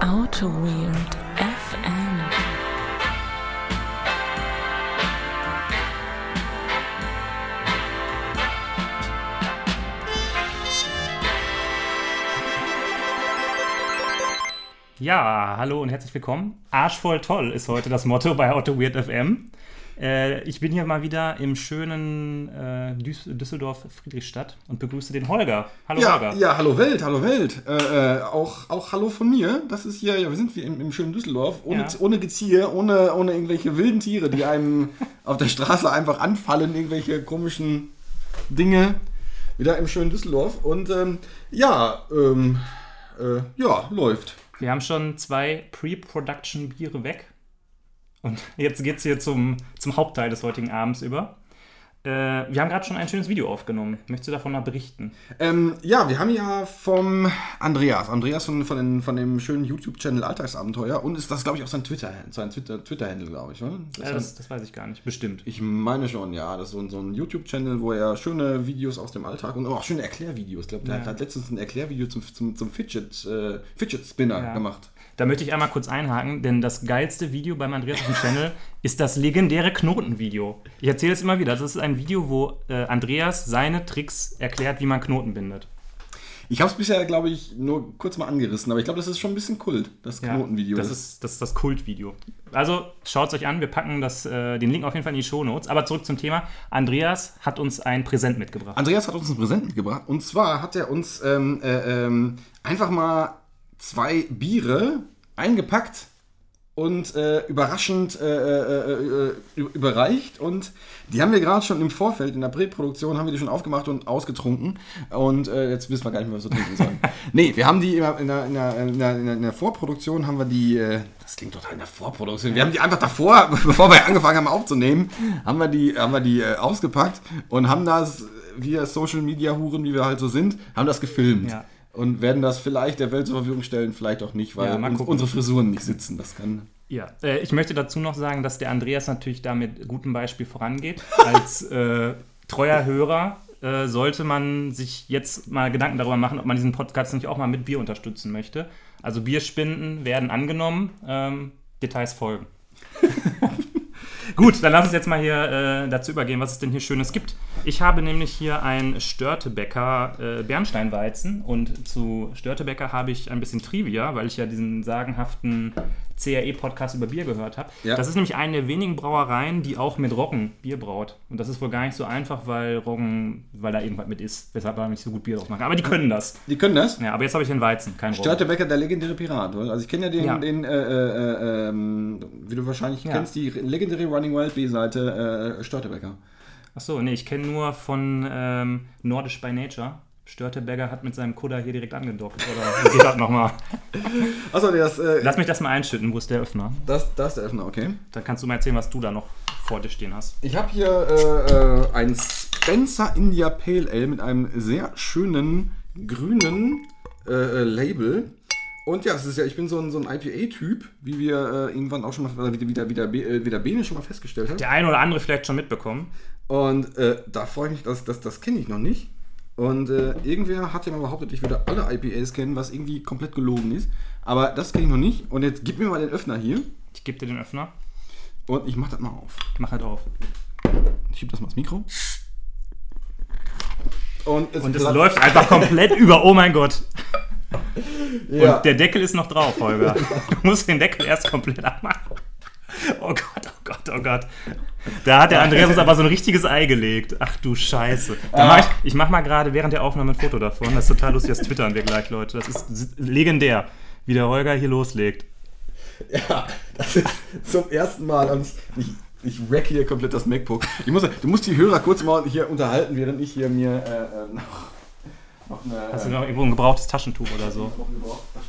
Auto Weird FM. Ja, hallo und herzlich willkommen. Arschvoll toll ist heute das Motto bei Auto Weird FM. Äh, ich bin hier mal wieder im schönen äh, Düs Düsseldorf Friedrichstadt und begrüße den Holger. Hallo Ja, Holger. ja, hallo Welt, hallo Welt. Äh, äh, auch, auch hallo von mir. Das ist hier, ja, wir sind wie im, im schönen Düsseldorf, ohne, Ja. ohne Gezieher, ohne, ohne irgendwelche wilden Tiere, die einem auf der Straße einfach anfallen, irgendwelche komischen Dinge. Wieder im schönen Düsseldorf. Und ähm, ja, ähm, äh, ja, läuft. Wir haben schon zwei Pre-Production-Biere weg. Und jetzt geht es hier zum, zum Hauptteil des heutigen Abends über. Äh, wir haben gerade schon ein schönes Video aufgenommen. Möchtest du davon mal berichten? Ähm, ja, wir haben ja vom Andreas, Andreas von, von, den, von dem schönen YouTube-Channel Alltagsabenteuer und ist das, glaube ich, auch sein Twitter, sein Twitter, Twitter-Handle, glaube ich, oder? Das Äh, ist das, das weiß ich gar nicht. Bestimmt. Ich meine schon, ja. Das ist so ein, so ein YouTube-Channel, wo er schöne Videos aus dem Alltag und auch schöne Erklärvideos. Ich glaube, der Ja. hat letztens ein Erklärvideo zum, zum, zum Fidget, äh, Fidget Spinner Ja. gemacht. Da möchte ich einmal kurz einhaken, denn das geilste Video beim Andreas auf dem Channel ist das legendäre Knotenvideo. Ich erzähle es immer wieder. Das ist ein Video, wo äh, Andreas seine Tricks erklärt, wie man Knoten bindet. Ich habe es bisher, glaube ich, nur kurz mal angerissen, aber ich glaube, das ist schon ein bisschen Kult, das Ja, Knotenvideo. Das ist das, ist das Kultvideo. Also schaut es euch an. Wir packen das, äh, den Link auf jeden Fall in die Shownotes. Aber zurück zum Thema. Andreas hat uns ein Präsent mitgebracht. Andreas hat uns ein Präsent mitgebracht und zwar hat er uns ähm, äh, ähm, einfach mal zwei Biere eingepackt und äh, überraschend äh, äh, äh, überreicht und die haben wir gerade schon im Vorfeld in der Präproduktion haben wir die schon aufgemacht und ausgetrunken und äh, jetzt wissen wir gar nicht mehr was wir trinken sollen. nee, wir haben die in der, in der, in der, in der, Vorproduktion haben wir die äh, das klingt total in der Vorproduktion. Wir haben die einfach davor, bevor wir angefangen haben aufzunehmen, haben wir die haben wir die ausgepackt und haben das wir Social Media Huren, wie wir halt so sind, haben das gefilmt. Ja. Und werden das vielleicht der Welt zur Verfügung stellen, vielleicht auch nicht, weil Ja, uns, unsere Frisuren nicht sitzen. Das kann. Ja, äh, ich möchte dazu noch sagen, dass der Andreas natürlich da mit gutem Beispiel vorangeht. Als äh, treuer Hörer äh, sollte man sich jetzt mal Gedanken darüber machen, ob man diesen Podcast nicht auch mal mit Bier unterstützen möchte. Also Bierspenden werden angenommen, ähm, Details folgen. Gut, dann lass uns jetzt mal hier äh, dazu übergehen, was es denn hier Schönes gibt. Ich habe nämlich hier ein Störtebecker äh, Bernsteinweizen und zu Störtebecker habe ich ein bisschen Trivia, weil ich ja diesen sagenhaften CRE-Podcast über Bier gehört habe. Ja. Das ist nämlich eine der wenigen Brauereien, die auch mit Roggen Bier braut. Und das ist wohl gar nicht so einfach, weil Roggen, weil da irgendwas mit ist, weshalb man nicht so gut Bier draus machen. Aber die können das. Die können das. Ja, aber jetzt habe ich den Weizen, kein Roggen. Störtebecker, der legendäre Pirat. oder? Also ich kenne ja den, Ja. den äh, äh, ähm, wie du wahrscheinlich Ja. kennst, die legendäre Running Wild B-Seite äh, Störtebecker. Achso, nee, ich kenne nur von ähm, Nordisch by Nature. Störteberger hat mit seinem Kudder hier direkt angedockt. Oder wie geht das nochmal? Achso, das, äh, Lass mich das mal einschütten. Wo ist der Öffner? das, das ist der Öffner, okay. Dann kannst du mal erzählen, was du da noch vor dir stehen hast. Ich habe hier äh, äh, ein Spencer India Pale Ale mit einem sehr schönen grünen äh, äh, Label. Und ja, es ist ja, ich bin so ein, so ein IPA-Typ, wie wir äh, irgendwann auch schon mal, oder wie, wie, der, wie, der, äh, wie der Bene schon mal festgestellt hat. Der eine oder andere vielleicht schon mitbekommen. Und äh, da freue ich mich, das, das, das kenne ich noch nicht. Und äh, irgendwer hat ja mal behauptet, ich würde alle IPAs kennen, was irgendwie komplett gelogen ist. Aber das kenne ich noch nicht. Und jetzt gib mir mal den Öffner hier. Ich gebe dir den Öffner. Und ich mache das mal auf. Mach halt auf. Ich schieb das mal ins Mikro. Und es, Und es läuft einfach komplett über. Oh mein Gott. Ja. Und der Deckel ist noch drauf, Holger. Du musst den Deckel erst komplett abmachen. Oh Gott, oh Gott, oh Gott. Da hat der Andreas uns aber so ein richtiges Ei gelegt. Ach du Scheiße. Da mach ich ich mache mal gerade während der Aufnahme ein Foto davon. Das ist total lustig. Das twittern wir gleich, Leute. Das ist legendär, wie der Holger hier loslegt. Ja, das ist zum ersten Mal. Und ich, ich wreck hier komplett das MacBook. Ich muss, du musst die Hörer kurz mal hier unterhalten, während ich hier mir äh, äh, noch, noch eine. Hast du noch irgendwo ein gebrauchtes Taschentuch oder so? noch ein gelegt.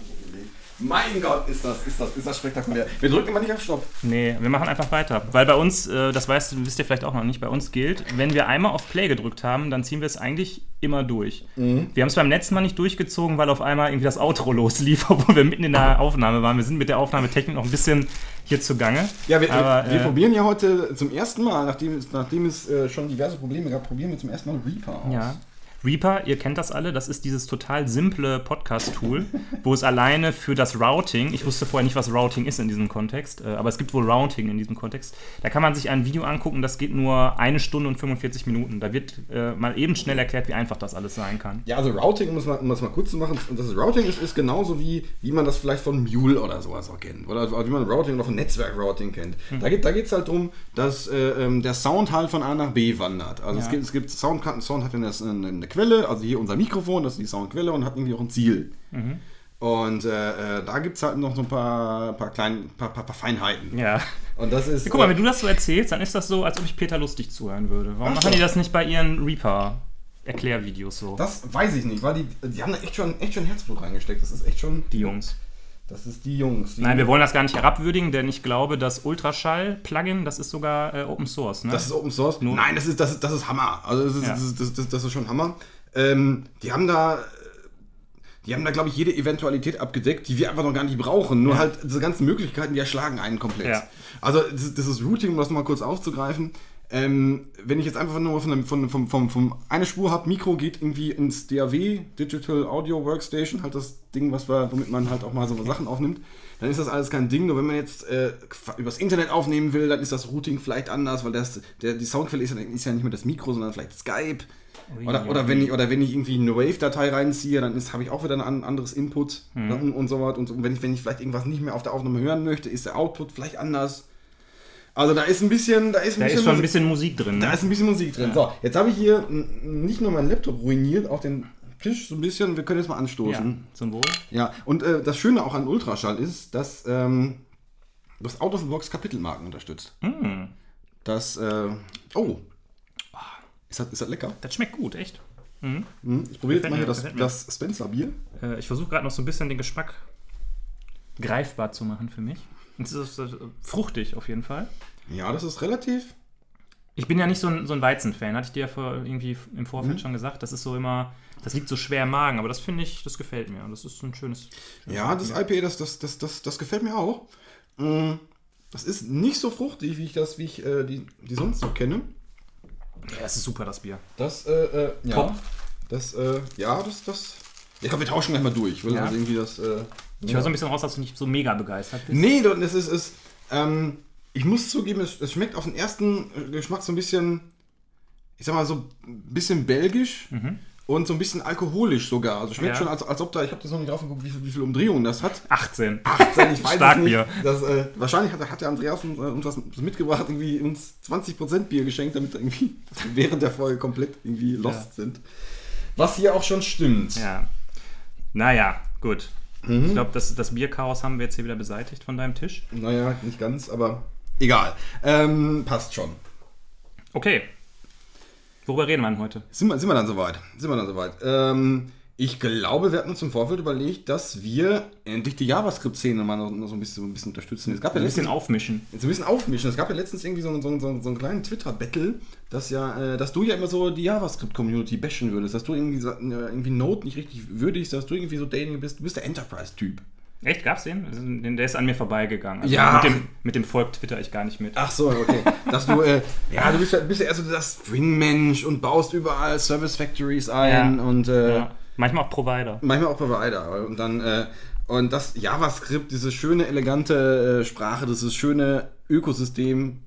Mein Gott, ist das, ist das, ist das spektakulär. Wir drücken immer nicht auf Stopp. Nee, wir machen einfach weiter. Weil bei uns, äh, das weißt du, wisst ihr vielleicht auch noch nicht, bei uns gilt, wenn wir einmal auf Play gedrückt haben, dann ziehen wir es eigentlich immer durch. Wir haben es beim letzten Mal nicht durchgezogen, weil auf einmal irgendwie das Outro loslief, obwohl wir mitten in der Aufnahme waren. Wir sind mit der Aufnahmetechnik noch ein bisschen hier zugange. Ja, wir, Aber, wir, äh, probieren ja heute zum ersten Mal, nachdem es, nachdem es äh, schon diverse Probleme gab, probieren wir zum ersten Mal Reaper aus. Ja. Reaper, ihr kennt das alle, das ist dieses total simple Podcast-Tool, wo es alleine für das Routing, ich wusste vorher nicht, was Routing ist in diesem Kontext, äh, aber es gibt wohl Routing in diesem Kontext. Da kann man sich ein Video angucken, das geht nur eine Stunde und 45 Minuten. Da wird äh, mal eben schnell erklärt, wie einfach das alles sein kann. Ja, also Routing, um es mal, um das mal kurz zu machen, das ist, Routing ist, ist genauso wie, wie man das vielleicht von Mule oder sowas auch kennt. Oder wie man Routing oder von Netzwerk-Routing kennt. Da geht es da geht's halt darum, dass äh, ähm, der Sound halt von A nach B wandert. Also es Ja. gibt, es gibt Sound, Sound hat eine, eine Quelle, also hier unser Mikrofon, das ist die Soundquelle und hat irgendwie auch ein Ziel. Und äh, äh, da gibt es halt noch so ein paar, paar, kleine, paar, paar, paar Feinheiten. Ja. Und das ist. Guck mal, äh, wenn du das so erzählst, dann ist das so, als ob ich Peter Lustig zuhören würde. Warum Ach machen die das nicht bei ihren Reaper-Erklärvideos so? das weiß ich nicht, weil die, die haben da echt schon, echt schon Herzblut reingesteckt. Das ist echt schon. die Jungs. Das ist die Jungs. Die Nein, wir wollen das gar nicht herabwürdigen, denn ich glaube, das Ultraschall-Plugin, das ist sogar äh, Open Source, ne? Das ist Open Source. Nur- Nein, das ist, das ist, das ist Hammer. Also das ist, Ja. das, das, das, ist schon Hammer. Ähm, die haben da, die haben da, glaube ich, jede Eventualität abgedeckt, die wir einfach noch gar nicht brauchen. Nur Ja. halt diese ganzen Möglichkeiten, die erschlagen einen komplett. Ja. Also das, das ist Routing, um das mal kurz aufzugreifen. Ähm, wenn ich jetzt einfach nur von, von, von, von, von eine Spur habe, Mikro geht irgendwie ins DAW, Digital Audio Workstation, halt das Ding, was wir, womit man halt auch mal so Sachen aufnimmt, dann ist das alles kein Ding. Nur wenn man jetzt äh, übers Internet aufnehmen will, dann ist das Routing vielleicht anders, weil das, der, die Soundquelle ist ja, ist ja nicht mehr das Mikro, sondern vielleicht Skype. Oder, oder, wenn ich, oder wenn ich irgendwie eine Wave-Datei reinziehe, dann habe ich auch wieder ein an- anderes Input und, und so was. Und so. wenn, ich, wenn ich vielleicht irgendwas nicht mehr auf der Aufnahme hören möchte, ist der Output vielleicht anders. Also da ist ein bisschen, da ist ein da bisschen, ist schon ein Musik- bisschen Musik drin, da ne? ist ein bisschen Musik drin. So, jetzt habe ich hier nicht nur meinen Laptop ruiniert, auch den Tisch so ein bisschen. Wir können jetzt mal Ja, anstoßen. zum Wohl. Ja, und äh, das Schöne auch an Ultraschall ist, dass ähm, das Out of the Box Kapitelmarken unterstützt. Mm, Das, äh, oh, ist das, ist das lecker? das schmeckt gut, echt. Hm, Ich probiere jetzt mal hier das, das Spencer-Bier. Äh, ich versuche gerade noch so ein bisschen den Geschmack greifbar zu machen für mich. Es ist fruchtig auf jeden Fall. Ja, das ist relativ. Ich bin ja nicht so ein, so ein Weizen-Fan, hatte ich dir ja vor, irgendwie im Mhm. Vorfeld schon gesagt. Das ist so immer, das liegt so schwer im Magen, aber das finde ich, das gefällt mir. Das ist so ein schönes. schönes Ja, das IPA, das, das, das, das, das gefällt mir auch. Mm, Das ist nicht so fruchtig, wie ich das, wie ich äh, die, die sonst so kenne. Ja, das ist super, das Bier. Das, äh, äh, ja. Top. Das, äh, ja, das, das. Ja, komm, wir tauschen gleich mal durch. Ich will Ja. also irgendwie das. Äh, Ich höre so ein bisschen raus, dass du nicht so mega begeistert bist. Nee, das ist, ist ähm, ich muss zugeben, es, es schmeckt auf den ersten Geschmack so ein bisschen, ich sag mal so ein bisschen belgisch und so ein bisschen alkoholisch sogar. Also schmeckt Ja. schon, als, als ob da, ich habe das noch nicht drauf geguckt, wie, viel- wie viele Umdrehungen das hat. 18. 18, ich weiß Starkbier. es nicht. Das, äh, wahrscheinlich hat, hat der Andreas uns, äh, uns was mitgebracht, irgendwie uns 20% Bier geschenkt, damit wir irgendwie während der Folge komplett irgendwie lost sind. Was hier auch schon stimmt. Ja. Naja, gut. Mhm. Ich glaube, das, das Bierchaos haben wir jetzt hier wieder beseitigt von deinem Tisch. Naja, nicht ganz, aber egal. Ähm, passt schon. Okay. Worüber reden wir denn heute? Sind wir, sind wir dann soweit? Sind wir dann soweit? Ähm, ich glaube, wir hatten uns im Vorfeld überlegt, dass wir endlich die JavaScript-Szene mal noch, noch so ein bisschen, so ein bisschen unterstützen. Es gab ja Ein bisschen letztens, aufmischen. jetzt ein bisschen aufmischen. Es gab ja letztens irgendwie so, so, so, so einen kleinen Twitter-Battle, dass ja, äh, dass du ja immer so die JavaScript-Community bashen würdest, dass du irgendwie, so, äh, irgendwie Node nicht richtig würdigst, dass du irgendwie so derjenige bist, du bist der Enterprise-Typ. Echt, gab's den? Der ist an mir vorbeigegangen. Also Ja. Mit dem, mit dem Volk twitter ich gar nicht mit. Ach so, okay. dass du, äh, ja, du bist ja, bist ja eher so das Spring-Mensch und baust überall Service-Factories ein Ja. und äh, Ja. Manchmal auch Provider. Manchmal auch Provider. Und dann, äh, und das JavaScript, diese schöne, elegante äh, Sprache, dieses schöne Ökosystem,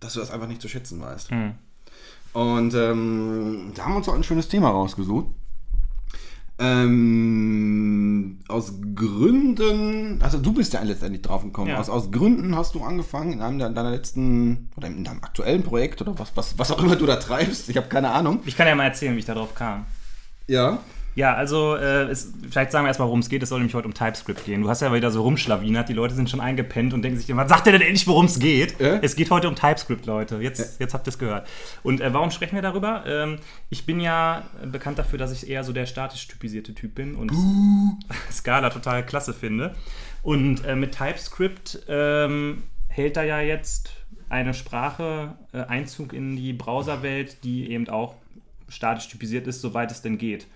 dass du das einfach nicht zu schätzen weißt. Hm. Und ähm, da haben wir uns auch ein schönes Thema rausgesucht. Ähm, aus Gründen, also du bist ja letztendlich drauf gekommen. Ja. Aus, aus Gründen hast du angefangen in einem deiner deiner letzten oder in deinem aktuellen Projekt oder was, was, was auch immer du da treibst. Ich habe keine Ahnung. Ich kann ja mal erzählen, wie ich darauf kam. Ja. Ja, also äh, es, vielleicht sagen wir erstmal, worum es geht. Es soll nämlich heute um TypeScript gehen. Du hast ja wieder so rumschlawinert. Die Leute sind schon eingepennt und denken sich immer, sagt ihr denn endlich, worum es geht? Äh? Es geht heute um TypeScript, Leute. Jetzt, jetzt habt ihr es gehört. Und äh, warum sprechen wir darüber? Ähm, ich bin ja bekannt dafür, dass ich eher so der statisch typisierte Typ bin und Scala total klasse finde. Und äh, mit TypeScript ähm, hält da ja jetzt eine Sprache äh, Einzug in die Browserwelt, die eben auch statisch typisiert ist, soweit es denn geht.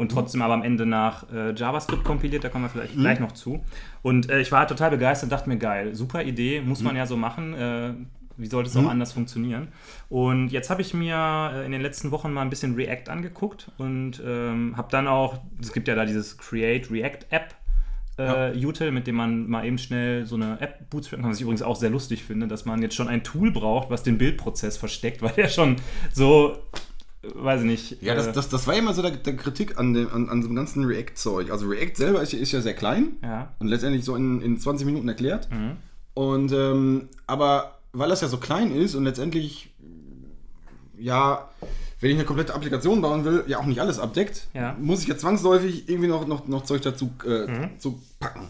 Und trotzdem aber am Ende nach äh, JavaScript kompiliert, da kommen wir vielleicht gleich noch zu. Und äh, ich war total begeistert und dachte mir, geil, super Idee, muss man ja so machen. Äh, wie sollte es auch anders funktionieren? Und jetzt habe ich mir äh, in den letzten Wochen mal ein bisschen React angeguckt und ähm, habe dann auch, es gibt ja da dieses Create React App. Äh, Util, mit dem man mal eben schnell so eine App bootstrappen kann, was ich übrigens auch sehr lustig finde, dass man jetzt schon ein Tool braucht, was den Bildprozess versteckt, weil der schon so, weiß ich nicht. Ja, das, äh, das, das war ja immer so der, der Kritik an dem, an, an so einem ganzen React-Zeug. Also React selber ist, ja- ist ja sehr klein ja. und letztendlich so in, in 20 Minuten erklärt. Mhm. Und ähm, aber weil das ja so klein ist und letztendlich ja, wenn ich eine komplette Applikation bauen will, ja auch nicht alles abdeckt, Ja. muss ich ja zwangsläufig irgendwie noch, noch, noch Zeug dazu äh, zu packen.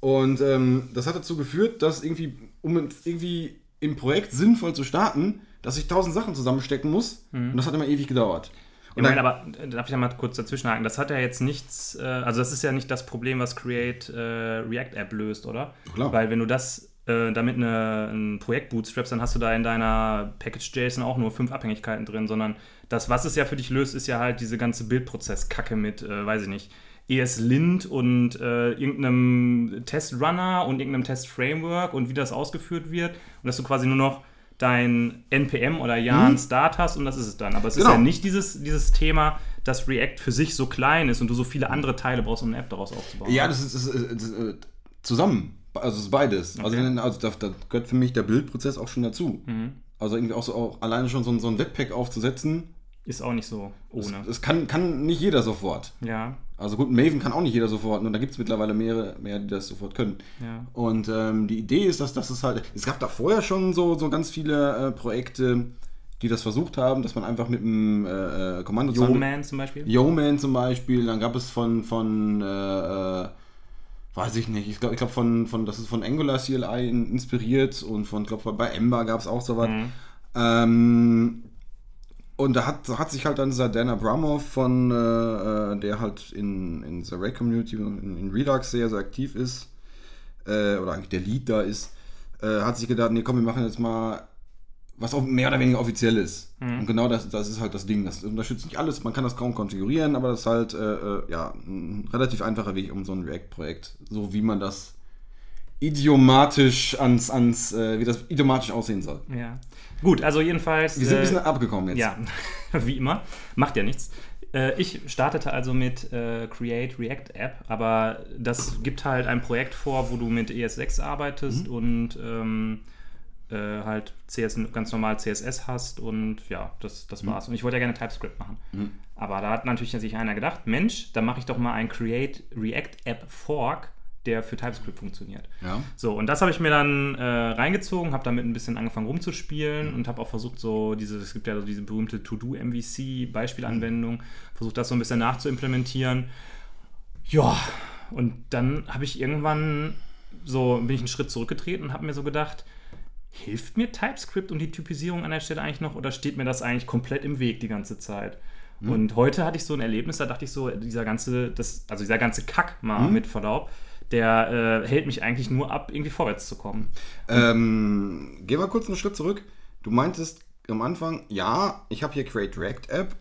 Und ähm, das hat dazu geführt, dass irgendwie, um irgendwie im Projekt sinnvoll zu starten, dass ich tausend Sachen zusammenstecken muss. Und das hat immer ewig gedauert. Ich Und meine, dann- aber äh, darf ich da mal kurz dazwischenhaken? Das hat ja jetzt nichts, äh, also das ist ja nicht das Problem, was Create äh, React App löst, oder? Klar. Weil wenn du das äh, damit eine, ein Projekt bootstraps, dann hast du da in deiner Package.json auch nur fünf Abhängigkeiten drin, sondern das, was es ja für dich löst, ist ja halt diese ganze Bildprozess-Kacke mit, äh, weiß ich nicht, ESLint und äh, irgendeinem Testrunner und irgendeinem Test-Framework und wie das ausgeführt wird und dass du quasi nur noch dein NPM oder Yarn Start hast und das ist es dann. Aber es ist Genau. ja nicht dieses, dieses Thema, dass React für sich so klein ist und du so viele andere Teile brauchst, um eine App daraus aufzubauen. Ja, das ist, das ist, das ist äh, zusammen. Also es ist beides. Also, Okay. also da, da gehört für mich der Bildprozess auch schon dazu. Mhm. Also irgendwie auch so auch alleine schon so ein, so ein Webpack aufzusetzen, Ist auch nicht so ohne. das kann, kann nicht jeder sofort. Ja, Also gut, Maven kann auch nicht jeder sofort, und da gibt es mittlerweile mehrere, mehr, die das sofort können. ja. Und ähm, die Idee ist, dass das ist halt, es gab da vorher schon so, so ganz viele äh, Projekte, die das versucht haben, dass man einfach mit dem äh, äh, Kommando Yo-Man zum Beispiel. Yeoman zum Beispiel, dann gab es von, von äh, äh, weiß ich nicht, ich glaube, ich glaub von, von, das ist von Angular CLI in, inspiriert und von, glaube bei Ember gab es auch sowas. Mhm. Ähm, und da hat, hat sich halt dann dieser Dan Abramov von, äh, äh, der halt in, in der Ray-Community und in, in Redux sehr, sehr aktiv ist, äh, oder eigentlich der Lead da ist, äh, hat sich gedacht, nee, komm, wir machen jetzt mal was auch mehr oder weniger offiziell ist. Und genau das, das ist halt das Ding. Das unterstützt nicht alles, man kann das kaum konfigurieren, aber das ist halt äh, äh, ja, ein relativ einfacher Weg um so ein React-Projekt, so wie man das idiomatisch ans, ans äh, wie das idiomatisch aussehen soll. Ja. Gut, also jedenfalls. Wir sind ein äh, bisschen abgekommen jetzt. Ja, wie immer. Macht ja nichts. Äh, Ich startete also mit äh, Create React App, aber das gibt halt ein Projekt vor, wo du mit ES6 arbeitest Mhm. und ähm, äh, halt CS, ganz normal CSS hast und ja, das, das Mhm. war's. Und ich wollte ja gerne TypeScript machen. Aber da hat natürlich sich einer gedacht, Mensch, dann mache ich doch mal ein Create React App Fork, der für TypeScript funktioniert. Ja. So, und das habe ich mir dann äh, reingezogen, habe damit ein bisschen angefangen rumzuspielen Mhm. und habe auch versucht, so diese, es gibt ja so diese berühmte To-Do-MVC-Beispielanwendung, versucht das so ein bisschen nachzuimplementieren. Ja, und dann habe ich irgendwann so, bin ich einen Schritt zurückgetreten und habe mir so gedacht, hilft mir TypeScript und die Typisierung an der Stelle eigentlich noch oder steht mir das eigentlich komplett im Weg die ganze Zeit? Und heute hatte ich so ein Erlebnis, da dachte ich so, dieser ganze, das, also dieser ganze Kack mal mit Verlaub, der äh, hält mich eigentlich nur ab, irgendwie vorwärts zu kommen. Ähm, geh mal kurz einen Schritt zurück. Du meintest am Anfang, ja, ich habe hier Create React App,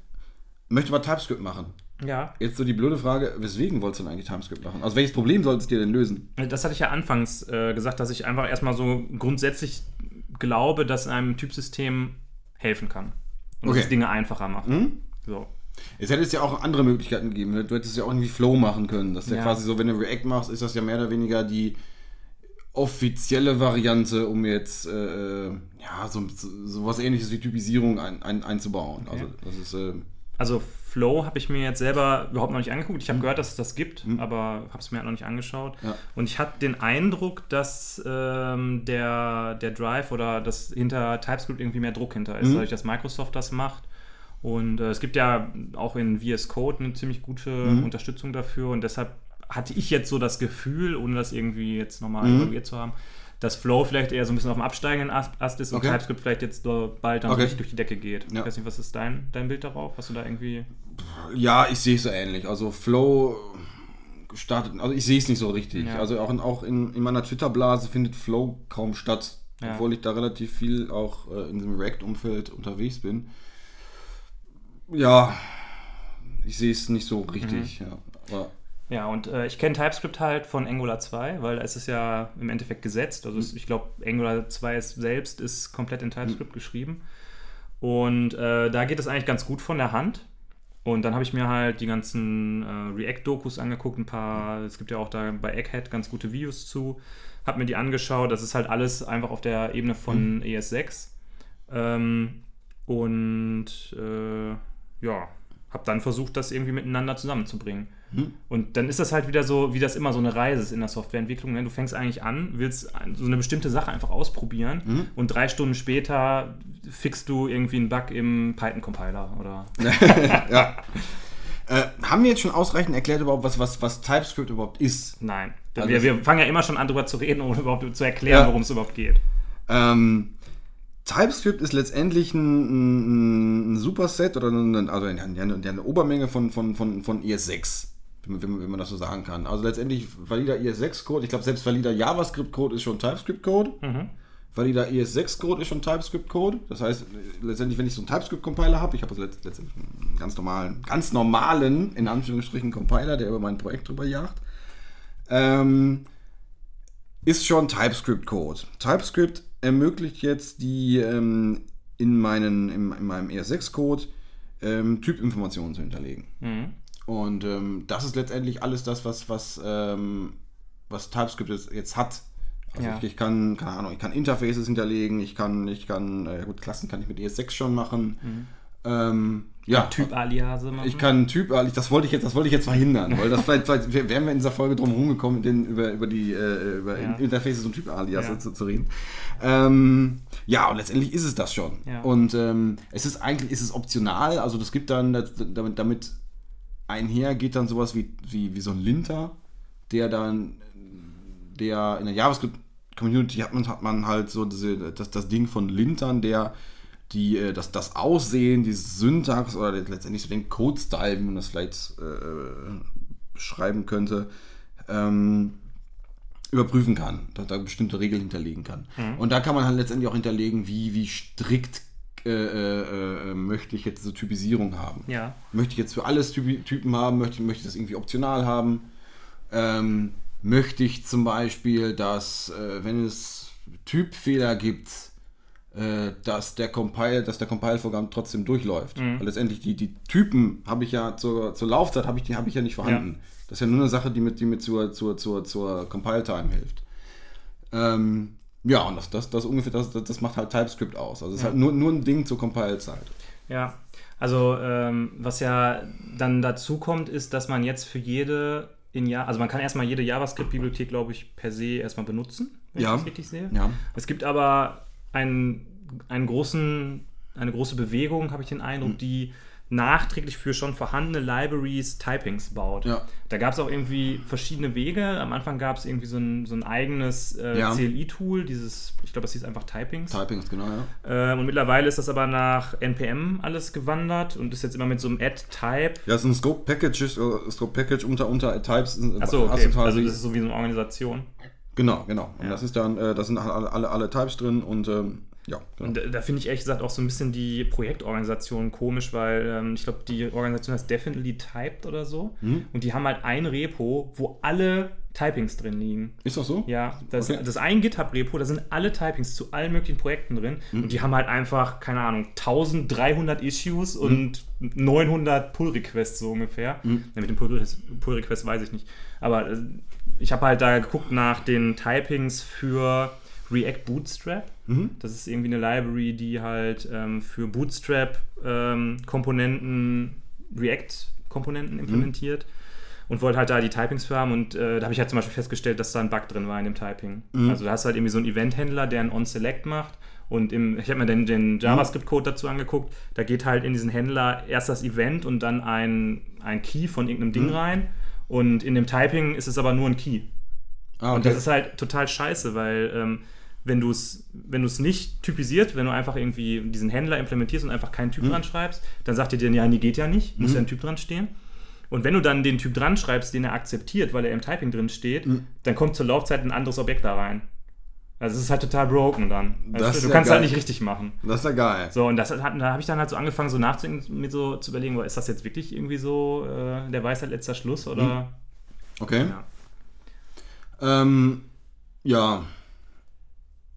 möchte mal TypeScript machen. Ja. Jetzt so die blöde Frage, weswegen wolltest du denn eigentlich TypeScript machen? Also welches Problem solltest du dir denn lösen? Das hatte ich ja anfangs äh, gesagt, dass ich einfach erstmal so grundsätzlich glaube, dass einem Typsystem helfen kann. Und Okay. dass es Dinge einfacher macht. So. Es hätte es ja auch andere Möglichkeiten gegeben. Du hättest ja auch irgendwie Flow machen können. Das ist ja, quasi so, wenn du React machst, ist das ja mehr oder weniger die offizielle Variante, um jetzt äh, ja, so, so was ähnliches wie Typisierung ein, ein, einzubauen. Also das ist äh, Also Flow habe ich mir jetzt selber überhaupt noch nicht angeguckt. Ich habe gehört, dass es das gibt, aber habe es mir halt noch nicht angeschaut. Ja. Und ich hatte den Eindruck, dass ähm, der, der Drive oder das hinter TypeScript irgendwie mehr Druck hinter ist, dadurch, dass Microsoft das macht. Und äh, es gibt ja auch in VS Code eine ziemlich gute Unterstützung dafür und deshalb hatte ich jetzt so das Gefühl, ohne das irgendwie jetzt nochmal evaluiert zu haben, dass Flow vielleicht eher so ein bisschen auf dem absteigenden Ast ist und Okay. TypeScript vielleicht jetzt so bald dann Okay. richtig durch die Decke geht. Ja. Ich weiß nicht, was ist dein, dein Bild darauf? Hast du da irgendwie. Ja, ich sehe es so ähnlich. Also Flow startet, also ich sehe es nicht so richtig. Ja. Also auch in, auch in, in meiner Twitter-Blase findet Flow kaum statt. Ja. Obwohl ich da relativ viel auch äh, in diesem React-Umfeld unterwegs bin. Ja, ich sehe es nicht so richtig. Mhm. Ja. Ja, und äh, ich kenne TypeScript halt von Angular 2, weil es ist ja im Endeffekt gesetzt. Also es, ich glaube, Angular 2 ist, selbst ist komplett in TypeScript geschrieben. Und äh, da geht es eigentlich ganz gut von der Hand. Und dann habe ich mir halt die ganzen äh, React-Dokus angeguckt, ein paar, es gibt ja auch da bei Egghead ganz gute Videos zu, habe mir die angeschaut, das ist halt alles einfach auf der Ebene von ES6. Ähm, und äh, ja, habe dann versucht, das irgendwie miteinander zusammenzubringen. Und dann ist das halt wieder so, wie das immer so eine Reise ist in der Softwareentwicklung. Ne? Du fängst eigentlich an, willst so eine bestimmte Sache einfach ausprobieren und drei Stunden später fixst du irgendwie einen Bug im Python-Compiler oder. ja. Äh, haben wir jetzt schon ausreichend erklärt überhaupt, was, was, was TypeScript überhaupt ist? Nein. Also wir, wir fangen ja immer schon an, drüber zu reden, um überhaupt zu erklären, Ja. worum es überhaupt geht. Ähm, TypeScript ist letztendlich ein, ein Superset oder eine, also eine, eine, eine Obermenge von, von, von, von ES6, wenn man, wenn, man, das so sagen kann. Also letztendlich valider ES6-Code, ich glaube selbst valider JavaScript-Code ist schon TypeScript-Code. Valider ES6-Code ist schon TypeScript-Code. Das heißt, letztendlich, wenn ich so einen TypeScript-Compiler habe, ich habe also letzt- letztendlich einen ganz normalen, ganz normalen, in Anführungsstrichen, Compiler, der über mein Projekt drüber jagt, ähm, ist schon TypeScript-Code. TypeScript ermöglicht jetzt die ähm, in, meinen, in, in meinem ES6-Code ähm, Typinformationen zu hinterlegen. Und ähm, das ist letztendlich alles das, was, was, ähm, was TypeScript jetzt, jetzt hat. Also Ja. ich, ich kann, keine Ahnung, ich kann Interfaces hinterlegen, ich kann, ich kann, äh, gut, Klassen kann ich mit ES6 schon machen. Ähm, ja, Typ-Aliase machen. ich kann Typ, äh, das wollte ich jetzt, das wollte ich jetzt verhindern, weil das vielleicht, vielleicht wären wir in dieser Folge drum rumgekommen, den, über, über die äh, über Ja. Interfaces und Typ-Alias Ja. zu, zu reden. Ähm, ja, und letztendlich ist es das schon. Ja. Und ähm, es ist eigentlich ist es optional, also das gibt dann damit, damit einher geht dann sowas wie, wie, wie so ein Linter, der dann der in der JavaScript-Community hat man, hat man halt so diese, das, das Ding von Lintern, der die, äh, das, das Aussehen, die Syntax oder letztendlich so den Code-Style, wie man das vielleicht äh, beschreiben könnte, ähm, überprüfen kann, dass da bestimmte Regeln hinterlegen kann. Und da kann man halt letztendlich auch hinterlegen, wie, wie strikt äh, äh, äh, möchte ich jetzt diese Typisierung haben. Ja. Möchte ich jetzt für alles Typi Typen haben? Möchte, möchte ich das irgendwie optional haben? Ähm, möchte ich zum Beispiel, dass, äh, wenn es Typfehler gibt, dass der Compile, dass der Compile-Vorgang trotzdem durchläuft. Weil letztendlich die, die Typen habe ich ja zur, zur Laufzeit habe ich, die habe ich ja nicht vorhanden. Das ist ja nur eine Sache, die mir, die mir zur, zur, zur, zur Compile-Time hilft. Ähm, ja, und das, das, das ungefähr, das, das macht halt TypeScript aus. Also es ist halt nur, nur ein Ding zur Compile-Zeit. Ja, also ähm, was ja dann dazu kommt, ist, dass man jetzt für jede in ja, also man kann erstmal jede JavaScript-Bibliothek, glaube ich, per se erstmal benutzen, wenn Ja. ich das richtig sehe. Ja. Es gibt aber einen, einen großen, eine große Bewegung, habe ich den. Eindruck, die nachträglich für schon vorhandene Libraries Typings baut. Ja. Da gab es auch irgendwie verschiedene Wege. Am Anfang gab es irgendwie so ein, so ein eigenes äh, Ja. CLI-Tool, dieses, ich glaube, das hieß einfach Typings. Typings, genau, ja. Ähm, und mittlerweile ist das aber nach NPM alles gewandert und ist jetzt immer mit so einem Add-Type. Ja, es ist ein Scope Package, ist, äh, Scope Package unter, unter Types. Achso, okay. Also das ist so wie so eine Organisation. Genau, genau. Und Ja. das ist dann, äh, da sind alle, alle, alle Types drin und ähm, ja, genau. Und da, da finde ich ehrlich gesagt auch so ein bisschen die Projektorganisation komisch, weil ähm, ich glaube, die Organisation heißt Definitely Typed oder so. Mhm. Und die haben halt ein Repo, wo alle Typings drin liegen. Ist das so? Ja, das, Okay. das ist ein GitHub-Repo, da sind alle Typings zu allen möglichen Projekten drin Mhm. und die haben halt einfach, keine Ahnung, 1300 Issues Mhm. und 900 Pull-Requests so ungefähr. Ja, mit dem Pull-Request Pull -Request weiß ich nicht. Aber äh, ich habe halt da geguckt nach den Typings für React Bootstrap. Mhm. Das ist irgendwie eine Library, die halt ähm, für Bootstrap-Komponenten React-Komponenten implementiert und wollte halt da die Typings für haben und äh, da habe ich halt zum Beispiel festgestellt, dass da ein Bug drin war in dem Typing. Also da hast du halt irgendwie so einen Event-Händler, der ein On-Select macht und im, ich habe mir den, den JavaScript-Code dazu angeguckt, da geht halt in diesen Händler erst das Event und dann ein, ein Key von irgendeinem Ding rein und in dem Typing ist es aber nur ein Key. Ah, Und das ist halt total scheiße, weil ähm, wenn du es wenn du's nicht typisiert, wenn du einfach irgendwie diesen Händler implementierst und einfach keinen Typ Mhm. dran schreibst, dann sagt er dir, ja, nee, geht ja nicht, muss ja ein Typ dran stehen. Und wenn du dann den Typ dran schreibst, den er akzeptiert, weil er im Typing drin steht, Mhm. dann kommt zur Laufzeit ein anderes Objekt da rein. Also es ist halt total broken dann. Also du ja kannst halt geil. nicht richtig machen. das ist ja geil. So, und das hat, da habe ich dann halt so angefangen, so nachzudenken, mir so zu überlegen, ist das jetzt wirklich irgendwie so äh, der Weisheit letzter Schluss oder Okay. Ja. Ähm, ja.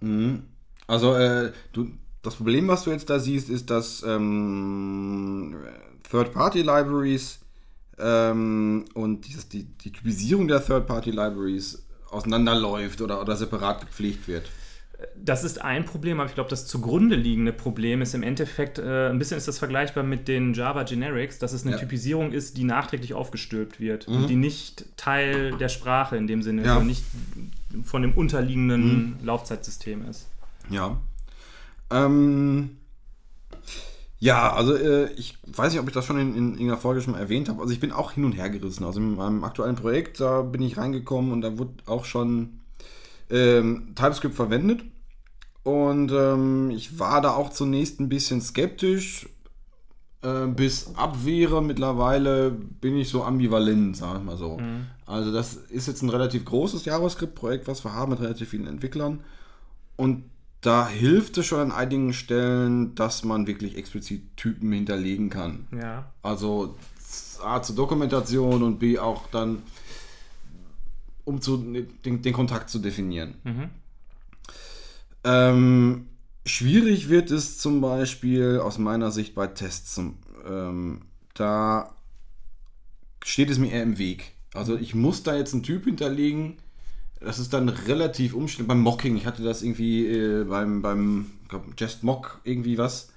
Mhm. Also, äh, du, das Problem, was du jetzt da siehst, ist, dass ähm, Third-Party-Libraries ähm, und dieses, die, die Typisierung der Third-Party-Libraries auseinanderläuft oder, oder separat gepflegt wird. Das ist ein Problem, aber ich glaube, das zugrunde liegende Problem ist im Endeffekt, äh, ein bisschen ist das vergleichbar mit den Java Generics, dass es eine Ja. Typisierung ist, die nachträglich aufgestülpt wird und die nicht Teil der Sprache in dem Sinne Ja. und nicht von dem unterliegenden Laufzeitsystem ist. Ja. Ähm, ja, also äh, ich weiß nicht, ob ich das schon in, in irgendeiner Folge schon mal erwähnt habe. Also ich bin auch hin und her gerissen. Also in meinem aktuellen Projekt, da bin ich reingekommen und da wurde auch schon ähm, TypeScript verwendet. Und ähm, ich war da auch zunächst ein bisschen skeptisch, äh, bis Abwehre. Mittlerweile bin ich so ambivalent, sag ich mal so. Also das ist jetzt ein relativ großes JavaScript-Projekt, was wir haben mit relativ vielen Entwicklern. Und da hilft es schon an einigen Stellen, dass man wirklich explizit Typen hinterlegen kann. Ja. Also A zur Dokumentation und B auch dann, um zu, den, den Kontakt zu definieren. Mhm. Ähm, schwierig wird es zum Beispiel aus meiner Sicht bei Tests. Ähm, da steht es mir eher im Weg. Also ich muss da jetzt einen Typ hinterlegen. Das ist dann relativ umständlich. Beim Mocking, ich hatte das irgendwie äh, beim, beim glaub, Just Mock irgendwie was.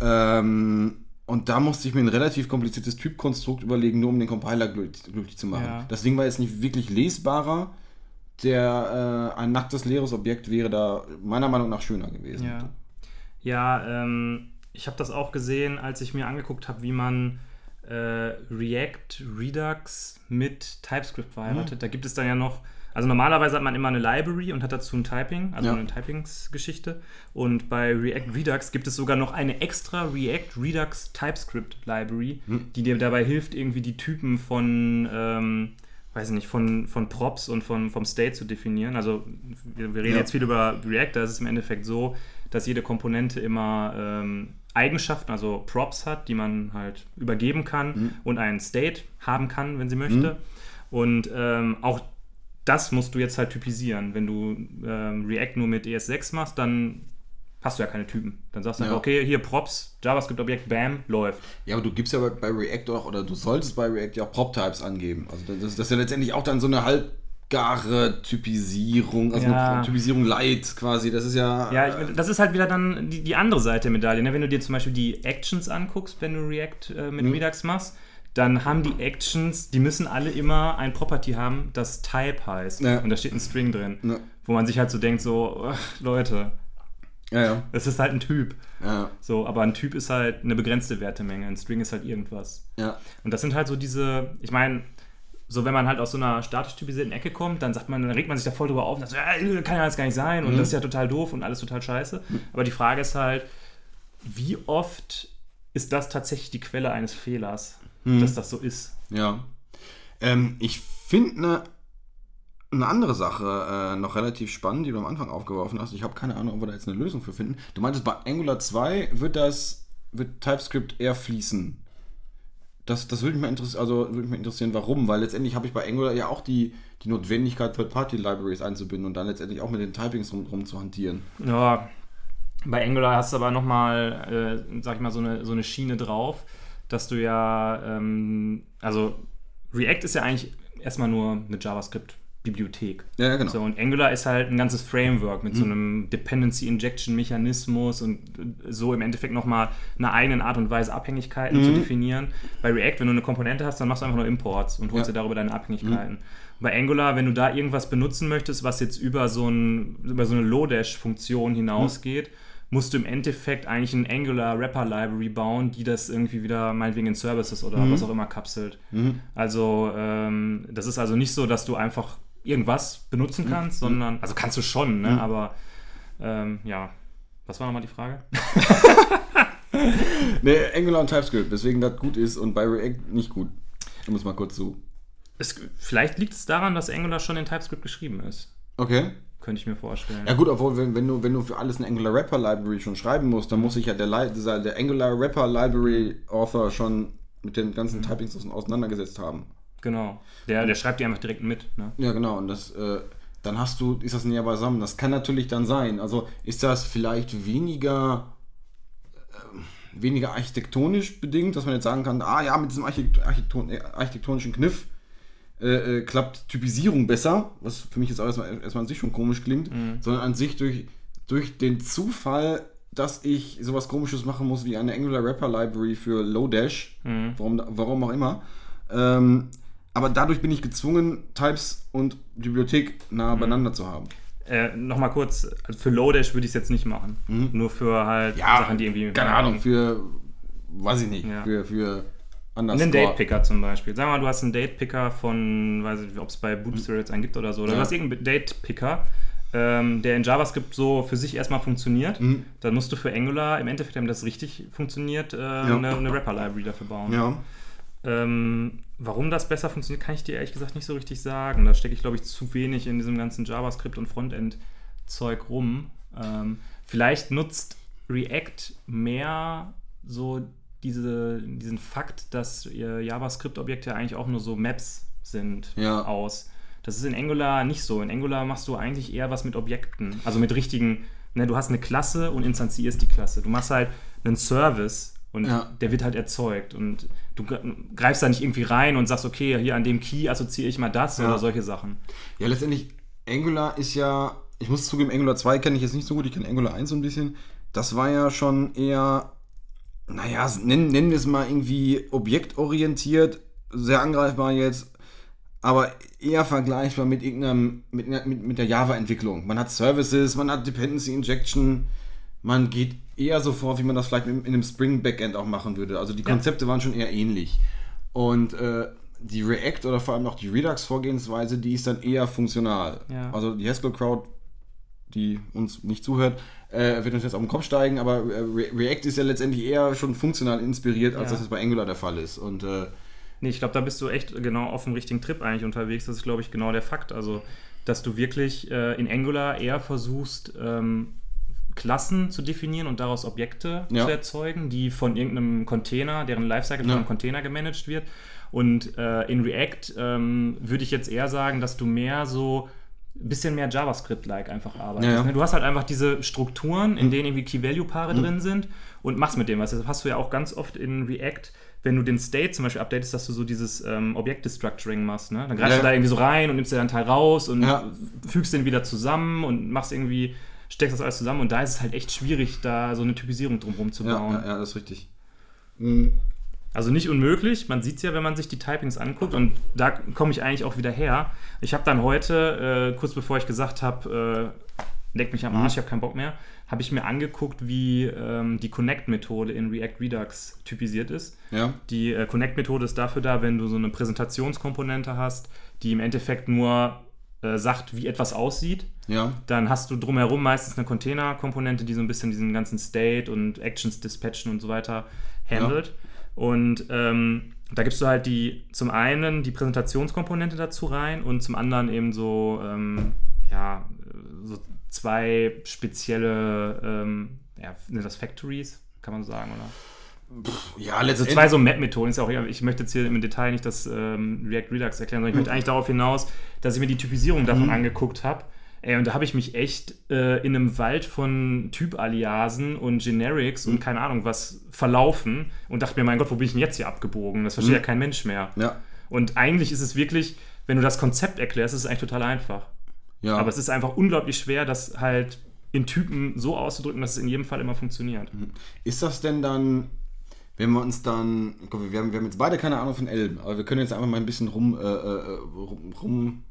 Ähm, und da musste ich mir ein relativ kompliziertes Typkonstrukt überlegen, nur um den Compiler glücklich, glücklich zu machen. Ja. Das Ding war jetzt nicht wirklich lesbarer. Der, äh, ein nacktes leeres Objekt wäre da meiner Meinung nach schöner gewesen. Ja, ja ähm, ich habe das auch gesehen, als ich mir angeguckt habe, wie man äh, React Redux mit TypeScript verheiratet. Da gibt es dann ja noch, also normalerweise hat man immer eine Library und hat dazu ein Typing, also Ja. eine Typingsgeschichte. Und bei React Redux gibt es sogar noch eine extra React Redux TypeScript Library, die dir dabei hilft, irgendwie die Typen von ähm, weiß ich nicht, von, von Props und von, vom State zu definieren. Also wir, wir reden Ja. jetzt viel über React, da ist es im Endeffekt so, dass jede Komponente immer ähm, Eigenschaften, also Props hat, die man halt übergeben kann und einen State haben kann, wenn sie möchte. Und ähm, auch das musst du jetzt halt typisieren. Wenn du ähm, React nur mit ES6 machst, dann hast du ja keine Typen. Dann sagst du Ja. einfach, okay, hier Props, JavaScript-Objekt, bam, läuft. Ja, aber du gibst ja bei, React auch, oder du solltest bei React ja auch Prop-Types angeben. Also das, das ist ja letztendlich auch dann so eine halbgare Typisierung, also Ja. eine Typisierung light quasi. Das ist ja. Ja, ich, das ist halt wieder dann die, die andere Seite der Medaille. Ne? Wenn du dir zum Beispiel die Actions anguckst, wenn du React äh, mit Redux machst, dann haben die Actions, die müssen alle immer ein Property haben, das Type heißt. Ja. Und da steht ein String drin. Ja. Wo man sich halt so denkt, so, ach, Leute, ja, ja. das ist halt ein Typ. ja, So, aber ein Typ ist halt eine begrenzte Wertemenge, ein String ist halt irgendwas. ja. Und das sind halt so diese, ich meine, so wenn man halt aus so einer statisch typisierten Ecke kommt, dann sagt man, dann regt man sich da voll drüber auf und sagt, ja, kann ja alles gar nicht sein und das ist ja total doof und alles total scheiße. Aber die Frage ist halt, wie oft ist das tatsächlich die Quelle eines Fehlers, dass das so ist? ja. Ähm, ich finde eine eine andere Sache äh, noch relativ spannend, die du am Anfang aufgeworfen hast. Ich habe keine Ahnung, ob wir da jetzt eine Lösung für finden. Du meintest, bei Angular 2 wird das, wird TypeScript eher fließen. Das, das würde mich, mal also, würde mich mal interessieren, warum, weil letztendlich habe ich bei Angular ja auch die, die Notwendigkeit, Third-Party-Libraries einzubinden und dann letztendlich auch mit den Typings rum, rum zu hantieren. Ja, bei Angular hast du aber nochmal, äh, sag ich mal, so eine, so eine Schiene drauf, dass du ja, ähm, also React ist ja eigentlich erstmal nur eine JavaScript-Bibliothek. Ja, ja, genau. So, und Angular ist halt ein ganzes Framework mit so einem Dependency Injection Mechanismus und so im Endeffekt nochmal eine eigene Art und Weise Abhängigkeiten zu definieren. Bei React, wenn du eine Komponente hast, dann machst du einfach nur Imports und holst Ja. dir darüber deine Abhängigkeiten. Bei Angular, wenn du da irgendwas benutzen möchtest, was jetzt über so, ein, über so eine Lodash-Funktion hinausgeht, musst du im Endeffekt eigentlich ein Angular Wrapper Library bauen, die das irgendwie wieder meinetwegen in Services oder was auch immer kapselt. Also ähm, das ist also nicht so, dass du einfach irgendwas benutzen kannst, sondern, also kannst du schon, ne? aber ähm, ja, was war nochmal die Frage? Nee, Angular und TypeScript, weswegen das gut ist und bei React nicht gut. Um es mal kurz zu. Es, vielleicht liegt es daran, dass Angular schon in TypeScript geschrieben ist. Okay. Könnte ich mir vorstellen. Ja gut, obwohl, wenn, wenn, du, wenn du für alles eine Angular Wrapper Library schon schreiben musst, dann muss sich ja der, der Angular Wrapper Library Author schon mit den ganzen Typings aus- auseinandergesetzt haben. Genau. Der, der schreibt die einfach direkt mit. Ne? Ja, genau. Und das, äh, dann hast du, ist das näher beisammen. Das kann natürlich dann sein. Also ist das vielleicht weniger, äh, weniger architektonisch bedingt, dass man jetzt sagen kann, ah ja, mit diesem Architekt Architekton äh, architektonischen Kniff äh, äh, klappt Typisierung besser, was für mich jetzt auch erstmal, erstmal an sich schon komisch klingt, sondern an sich durch, durch den Zufall, dass ich sowas komisches machen muss wie eine Angular Rapper Library für Lodash, warum, warum auch immer. Ähm, aber dadurch bin ich gezwungen, Types und Bibliothek nah beieinander zu haben. Äh, Nochmal kurz, für Lodash würde ich es jetzt nicht machen. Nur für halt Sachen, die irgendwie. keine Ahnung, für, weiß ich nicht, Ja. für, für Einen Underscore. Date-Picker zum Beispiel. Sag mal, du hast einen Date-Picker von, weiß ich nicht, ob es bei Bootstrap jetzt einen gibt oder so. Oder Ja. du hast irgendeinen Date-Picker, ähm, der in JavaScript so für sich erstmal funktioniert. Mhm. Dann musst du für Angular im Endeffekt, damit das richtig funktioniert, äh, eine, eine Wrapper-Library dafür bauen. Ja. Ähm, warum das besser funktioniert, kann ich dir ehrlich gesagt nicht so richtig sagen. Da stecke ich, glaube ich, zu wenig in diesem ganzen JavaScript und Frontend-Zeug rum. Ähm, vielleicht nutzt React mehr so diese, diesen Fakt, dass JavaScript-Objekte ja eigentlich auch nur so Maps sind, Ja. aus. Das ist in Angular nicht so. In Angular machst du eigentlich eher was mit Objekten, also mit richtigen. Ne, du hast eine Klasse und instanzierst die Klasse. Du machst halt einen Service und Ja. der wird halt erzeugt. Und du gre- greifst da nicht irgendwie rein und sagst, okay, hier an dem Key assoziiere ich mal das Ja. oder solche Sachen. Ja, letztendlich, Angular ist ja, ich muss zugeben, Angular 2 kenne ich jetzt nicht so gut, ich kenne Angular 1 so ein bisschen. Das war ja schon eher, naja, nennen, nennen wir es mal irgendwie objektorientiert, sehr angreifbar jetzt, aber eher vergleichbar mit irgendeinem, mit, mit, mit der Java-Entwicklung. Man hat Services, man hat Dependency Injection, man geht eher so vor, wie man das vielleicht in, in einem Spring-Backend auch machen würde. Also die Konzepte waren schon eher ähnlich. Und äh, die React oder vor allem auch die Redux-Vorgehensweise, die ist dann eher funktional. Ja. Also die Haskell-Crowd, die uns nicht zuhört, äh, wird uns jetzt auf den Kopf steigen, aber äh, Re React ist ja letztendlich eher schon funktional inspiriert, als Ja. das bei Angular der Fall ist. Und äh, Nee, ich glaube, da bist du echt genau auf dem richtigen Trip eigentlich unterwegs. Das ist, glaube ich, genau der Fakt. Also, dass du wirklich äh, in Angular eher versuchst, ähm, Klassen zu definieren und daraus Objekte Ja. zu erzeugen, die von irgendeinem Container, deren Lifecycle von einem Container gemanagt wird. Und äh, in React ähm, würde ich jetzt eher sagen, dass du mehr so ein bisschen mehr JavaScript-like einfach arbeitest. Ja, ja. ne? Du hast halt einfach diese Strukturen, Mhm. in denen irgendwie Key-Value-Paare drin sind und machst mit dem was. Das hast du ja auch ganz oft in React, wenn du den State zum Beispiel updatest, dass du so dieses ähm, Objekte-Structuring machst. Ne? Dann greifst Ja. du da irgendwie so rein und nimmst dir dann einen Teil raus und fügst den wieder zusammen und machst irgendwie, steckst das alles zusammen und da ist es halt echt schwierig, da so eine Typisierung drumherum zu ja, bauen. ja, ja, das ist richtig. Mhm. Also nicht unmöglich, man sieht es ja, wenn man sich die Typings anguckt und da komme ich eigentlich auch wieder her. Ich habe dann heute, äh, kurz bevor ich gesagt habe, äh, leck mich am Arsch, ich habe keinen Bock mehr, habe ich mir angeguckt, wie ähm, die Connect-Methode in React Redux typisiert ist. Ja. Die äh, Connect-Methode ist dafür da, wenn du so eine Präsentationskomponente hast, die im Endeffekt nur äh, sagt, wie etwas aussieht. Ja. Dann hast du drumherum meistens eine Container-Komponente, die so ein bisschen diesen ganzen State und Actions dispatchen und so weiter handelt. Und ähm, da gibst du halt die zum einen die Präsentationskomponente dazu rein und zum anderen eben so, ähm, ja, so zwei spezielle, ähm, ja, sind das Factories, kann man so sagen, oder? Ja, letztendlich. zwei so Map-Methoden ist ja auch, ich möchte jetzt hier im Detail nicht das ähm, React Redux erklären, sondern ich möchte eigentlich darauf hinaus, dass ich mir die Typisierung davon angeguckt habe. Ey, und da habe ich mich echt äh, in einem Wald von Typ-Aliasen und Generics und keine Ahnung was verlaufen und dachte mir, mein Gott, wo bin ich denn jetzt hier abgebogen? Das versteht ja kein Mensch mehr. Ja. Und eigentlich ist es wirklich, wenn du das Konzept erklärst, ist es eigentlich total einfach. Ja. Aber es ist einfach unglaublich schwer, das halt in Typen so auszudrücken, dass es in jedem Fall immer funktioniert. Ist das denn dann, wenn wir uns dann, guck, wir haben, wir haben jetzt beide keine Ahnung von Elm, aber wir können jetzt einfach mal ein bisschen rum, äh, äh, rum, rum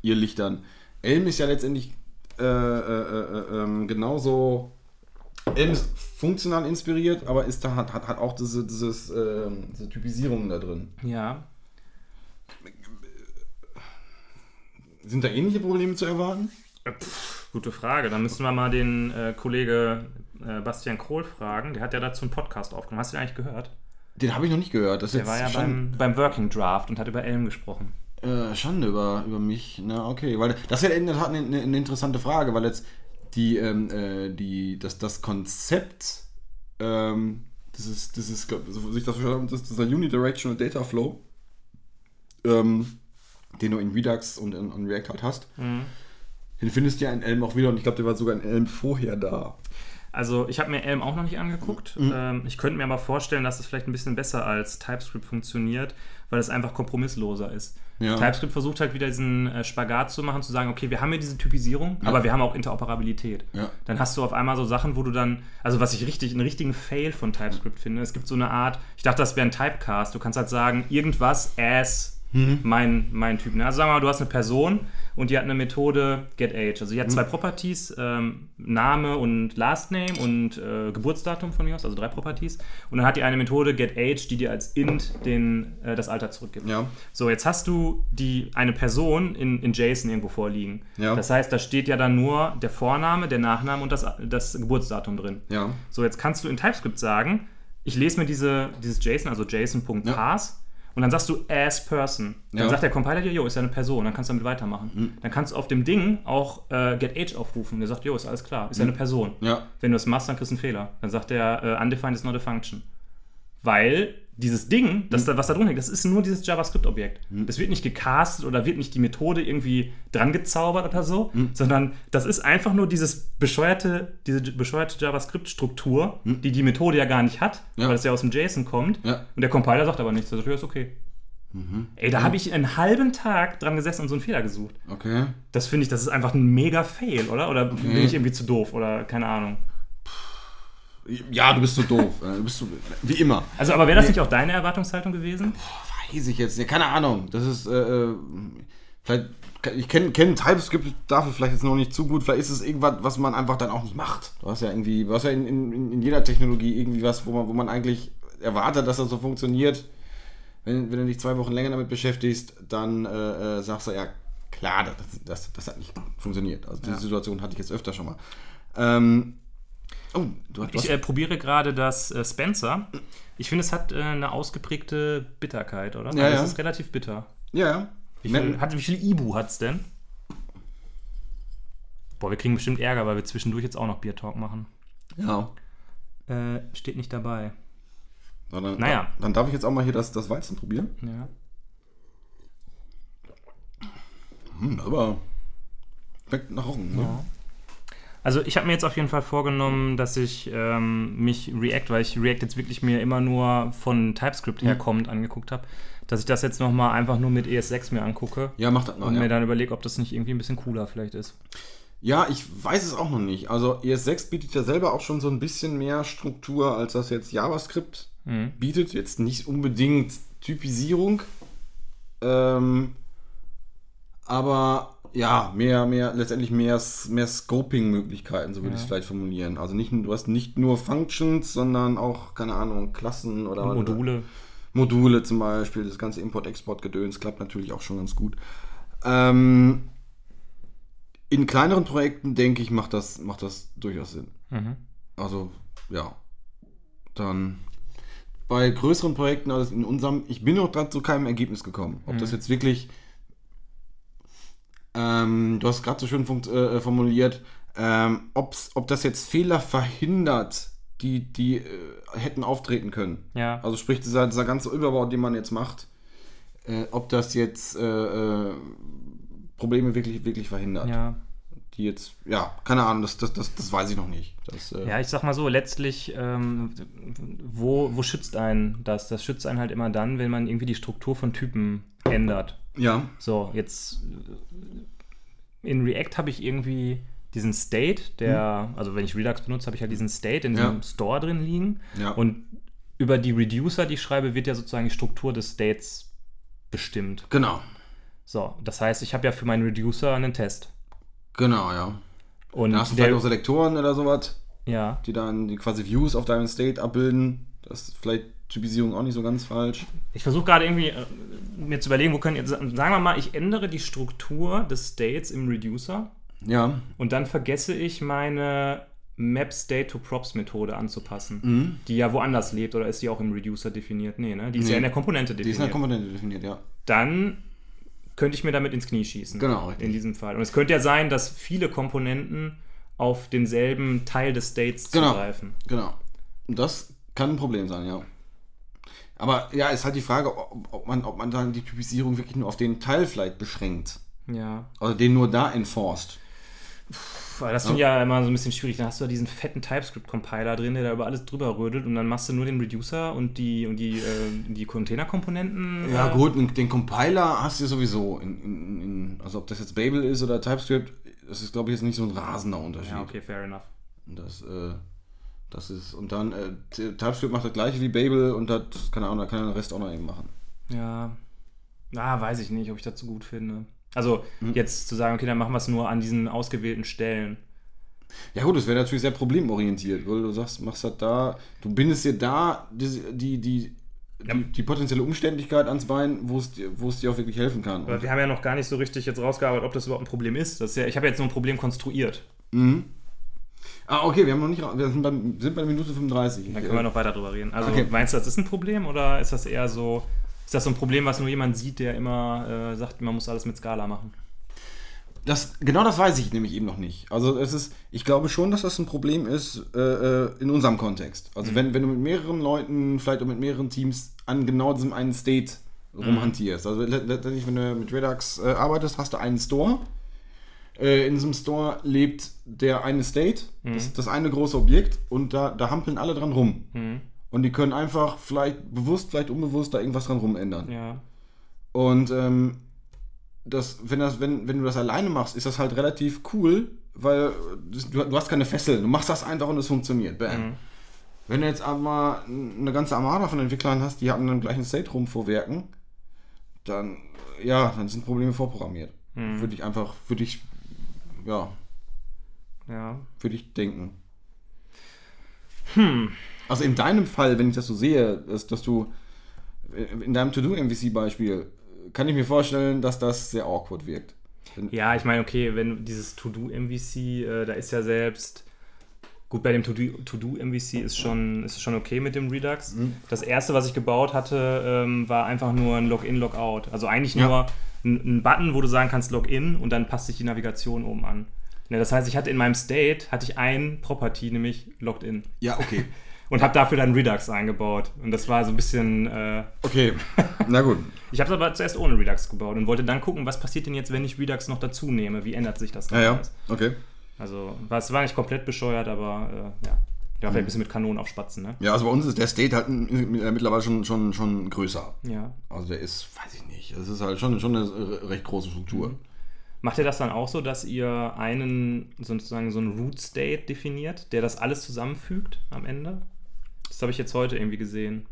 ihr lichtern. Elm ist ja letztendlich äh, äh, äh, ähm, genauso, Elm ist funktional inspiriert, aber ist da, hat, hat, hat auch diese, dieses, ähm, diese Typisierungen da drin. Ja, Sind da ähnliche Probleme zu erwarten? Gute Frage. Dann müssen wir mal den äh, Kollege äh, Bastian Krohl fragen. Der hat ja dazu einen Podcast aufgenommen. Hast du den eigentlich gehört? Den habe ich noch nicht gehört. Das Der war ja beim, beim Working Draft und hat über Elm gesprochen. Äh, Schande über, über mich. Na, okay. Weil das ist ja in der Tat eine, eine, interessante Frage, weil jetzt die, ähm, äh, die, das, das Konzept, ähm, das ist, das ist, so wie ich das verstanden das ist dieser Unidirectional Data Flow, ähm, den du in Redux und in, in React halt hast. Den findest du ja in Elm auch wieder und ich glaube, der war sogar in Elm vorher da. Also ich habe mir Elm auch noch nicht angeguckt. Mhm. Ähm, ich könnte mir aber vorstellen, dass es vielleicht ein bisschen besser als TypeScript funktioniert, weil es einfach kompromissloser ist. Ja. TypeScript versucht halt wieder diesen äh, Spagat zu machen, zu sagen, okay, wir haben hier diese Typisierung, aber wir haben auch Interoperabilität. Ja. Dann hast du auf einmal so Sachen, wo du dann, also was ich richtig, einen richtigen Fail von TypeScript finde, es gibt so eine Art, ich dachte, das wäre ein Typecast, du kannst halt sagen, irgendwas as Mhm. mein, mein Typ. Ne? Also sagen wir mal, du hast eine Person und die hat eine Methode getAge. Also die Mhm. hat zwei Properties, ähm, Name und Last Name und äh, Geburtsdatum von mir aus, also drei Properties. Und dann hat die eine Methode getAge, die dir als int den, äh, das Alter zurückgibt. Ja. So, jetzt hast du die, eine Person in, in JSON irgendwo vorliegen. Ja. Das heißt, da steht ja dann nur der Vorname, der Nachname und das, das Geburtsdatum drin. Ja. So, jetzt kannst du in TypeScript sagen, ich lese mir diese, dieses JSON, also JSON.parse, und dann sagst du as person. Dann Ja. sagt der Compiler dir, jo, ist ja eine Person, dann kannst du damit weitermachen. Dann kannst du auf dem Ding auch äh, getAge aufrufen. Der sagt, jo, ist alles klar, ist ja eine Person. Ja. Wenn du das machst, dann kriegst du einen Fehler. Dann sagt der, äh, undefined is not a function. Weil dieses Ding, das da, was da drin hängt, das ist nur dieses JavaScript-Objekt. Das wird nicht gecastet oder wird nicht die Methode irgendwie dran gezaubert oder so, sondern das ist einfach nur dieses bescheuerte, diese bescheuerte JavaScript-Struktur, die die Methode ja gar nicht hat, Ja. weil es ja aus dem JSON kommt. Ja. Und der Compiler sagt aber nichts. Ja, ist okay. Ey, da habe ich einen halben Tag dran gesessen und so einen Fehler gesucht. Okay. Das finde ich, das ist einfach ein mega Fail, oder? Oder bin ich irgendwie zu doof oder keine Ahnung. Ja, du bist so doof. Äh, Du bist so, wie immer. Also, aber wäre das nicht auch deine Erwartungshaltung gewesen? Weiß ich jetzt. Ja, keine Ahnung. Das ist, äh, äh, vielleicht, ich kenne kenn TypeScript dafür vielleicht jetzt noch nicht zu gut. Vielleicht ist es irgendwas, was man einfach dann auch nicht macht. Du hast ja irgendwie, du hast ja in, in, in jeder Technologie irgendwie was, wo man, wo man eigentlich erwartet, dass das so funktioniert. Wenn, wenn du dich zwei Wochen länger damit beschäftigst, dann äh, äh, sagst du ja, klar, das, das, das hat nicht funktioniert. Also diese Situation hatte ich jetzt öfter schon mal. Ähm, oh, du, du Ich äh, probiere gerade das äh, Spencer. Ich finde, es hat äh, eine ausgeprägte Bitterkeit, oder? Ja, Also ja. Es ist relativ bitter. ja, ja. Wie viel, hat, wie viel Ibu hat es denn? Boah, wir kriegen bestimmt Ärger, weil wir zwischendurch jetzt auch noch Beer Talk machen. ja. Äh, steht nicht dabei. So, dann, Naja. Dann darf ich jetzt auch mal hier das, das Weizen probieren. Ja. Hm, aber schmeckt nach Roggen. Ne? Also ich habe mir jetzt auf jeden Fall vorgenommen, dass ich ähm, mich React, weil ich React jetzt wirklich mir immer nur von TypeScript herkommend angeguckt habe, dass ich das jetzt nochmal einfach nur mit ES6 mir angucke Ja, macht das mal. und mir Ja. dann überlege, ob das nicht irgendwie ein bisschen cooler vielleicht ist. ja, ich weiß es auch noch nicht. Also ES6 bietet ja selber auch schon so ein bisschen mehr Struktur, als das jetzt JavaScript Mhm. bietet. Jetzt nicht unbedingt Typisierung. Ähm, aber ja, mehr, mehr, letztendlich mehr, mehr Scoping-Möglichkeiten, so würde ich es vielleicht formulieren. Also nicht, du hast nicht nur Functions, sondern auch, keine Ahnung, Klassen oder Und Module. Module zum Beispiel, das ganze Import-Export-Gedöns klappt natürlich auch schon ganz gut. Ähm, in kleineren Projekten, denke ich, macht das, macht das durchaus Sinn. Mhm. Also, ja. Dann bei größeren Projekten, also in unserem, ich bin noch dran zu keinem Ergebnis gekommen. Ob das jetzt wirklich, ähm, du hast gerade so schön funkt, äh, formuliert, ähm, ob das jetzt Fehler verhindert, die, die äh, hätten auftreten können. Ja. Also sprich, dieser, dieser ganze Überbau, den man jetzt macht, äh, ob das jetzt äh, äh, Probleme wirklich, wirklich verhindert. Ja. Die jetzt, ja, keine Ahnung, das, das, das, das weiß ich noch nicht. Das, äh, Ja, ich sag mal so, letztlich, ähm, wo, wo schützt einen das? Das schützt einen halt immer dann, wenn man irgendwie die Struktur von Typen ändert. Ja. So, jetzt äh, in React habe ich irgendwie diesen State, der, also wenn ich Redux benutze, habe ich halt diesen State in diesem Ja. Store drin liegen. Ja. Und über die Reducer, die ich schreibe, wird ja sozusagen die Struktur des States bestimmt. Genau. So, das heißt, ich habe ja für meinen Reducer einen Test. Genau, ja. Und Da hast du der, vielleicht auch Selektoren oder sowas, ja, die dann die quasi Views auf deinem State abbilden. Das ist vielleicht Typisierung auch nicht so ganz falsch. Ich versuche gerade irgendwie äh, mir zu überlegen, wo können jetzt, sagen wir mal, ich ändere die Struktur des States im Reducer Ja. und dann vergesse ich meine Map State to Props Methode anzupassen, die ja woanders lebt oder ist die auch im Reducer definiert? Nee, ne? Die ist Nee. ja in der Komponente Die ist in der definiert. Komponente definiert, ja. dann könnte ich mir damit ins Knie schießen. Genau, richtig. In diesem Fall. Und es könnte ja sein, dass viele Komponenten auf denselben Teil des States Genau. zugreifen. Genau. Und das kann ein Problem sein, ja. Aber ja, ist halt die Frage, ob, ob, man, ob man dann die Typisierung wirklich nur auf den Teil vielleicht beschränkt. Ja. Also den nur da enforced. Weil das finde ich ja immer so ein bisschen schwierig. Dann hast du da diesen fetten TypeScript-Compiler drin, der da über alles drüber rödelt und dann machst du nur den Reducer und die, und die, äh, die Containerkomponenten. Ja, äh, gut, den, den Compiler hast du sowieso. In, in, in, also ob das jetzt Babel ist oder TypeScript, das ist, glaube ich, jetzt nicht so ein rasender Unterschied. Ja, okay, fair enough. Und das, äh, das ist, und dann, äh, TypeScript macht das gleiche wie Babel und das, keine Ahnung, da kann er den Rest auch noch eben machen. Ja. Ah, weiß ich nicht, ob ich das so gut finde. Also, Hm. jetzt zu sagen, okay, dann machen wir es nur an diesen ausgewählten Stellen. Ja gut, das wäre natürlich sehr problemorientiert, weil du sagst, machst halt da, du bindest dir da die, die, die, Ja. die, die potenzielle Umständlichkeit ans Bein, wo es dir, wo es dir auch wirklich helfen kann. Aber wir haben ja noch gar nicht so richtig jetzt rausgearbeitet, ob das überhaupt ein Problem ist. Das ist ja, ich habe jetzt nur ein Problem konstruiert. Mhm. Ah, okay, wir haben noch nicht, wir sind bei, sind bei Minute 35. Dann können wir noch weiter drüber reden. Also, Okay. meinst du, das ist ein Problem oder ist das eher so, ist das so ein Problem, was nur jemand sieht, der immer äh, sagt, man muss alles mit Skala machen? Das, genau das weiß ich nämlich eben noch nicht. Also es ist, ich glaube schon, dass das ein Problem ist äh, äh, in unserem Kontext. Also wenn, wenn du mit mehreren Leuten, vielleicht auch mit mehreren Teams an genau diesem einen State rumhantierst. Also let- letztendlich, wenn du mit Redux äh, arbeitest, hast du einen Store. Äh, in diesem Store lebt der eine State, das, das eine große Objekt und da, da hampeln alle dran rum. Und die können einfach vielleicht bewusst, vielleicht unbewusst da irgendwas dran rumändern. Ja. Und ähm, das, wenn, das, wenn, wenn du das alleine machst, ist das halt relativ cool, weil du, du hast keine Fesseln. Du machst das einfach und es funktioniert. Bam. Wenn du jetzt aber eine ganze Armada von Entwicklern hast, die haben dann gleichen State rumvorwerken, dann, ja, dann sind Probleme vorprogrammiert. Würde ich einfach, würde ich, ja, Ja. würde ich denken. Hm. Also in deinem Fall, wenn ich das so sehe, dass, dass du in deinem To-Do-MVC-Beispiel, kann ich mir vorstellen, dass das sehr awkward wirkt. Ja, ich meine, okay, wenn dieses To-Do-MVC, äh, da ist ja selbst. Gut, bei dem To-Do- To-Do-MVC ist schon, ist schon okay mit dem Redux. Mhm. Das erste, was ich gebaut hatte, ähm, war einfach nur ein Login, Logout. Also eigentlich Ja. nur ein, ein Button, wo du sagen kannst Login und dann passt sich die Navigation oben an. Ne, das heißt, ich hatte in meinem State hatte ich ein Property, nämlich Logged In. Ja, okay. Und habe dafür dann Redux eingebaut. Und das war so ein bisschen. Äh, Okay, na gut. ich habe es aber zuerst ohne Redux gebaut und wollte dann gucken, was passiert denn jetzt, wenn ich Redux noch dazu nehme? Wie ändert sich das dann Ja, ja, okay. Also, es war nicht komplett bescheuert, aber äh, ja. Ja, vielleicht ein bisschen mit Kanonen auf Spatzen, ne? Ja, also bei uns ist der State halt mittlerweile schon, schon, schon größer. Ja. Also der ist, weiß ich nicht, es ist halt schon, schon eine re- recht große Struktur. Macht ihr das dann auch so, dass ihr einen sozusagen so einen Root State definiert, der das alles zusammenfügt am Ende? Das habe ich jetzt heute irgendwie gesehen.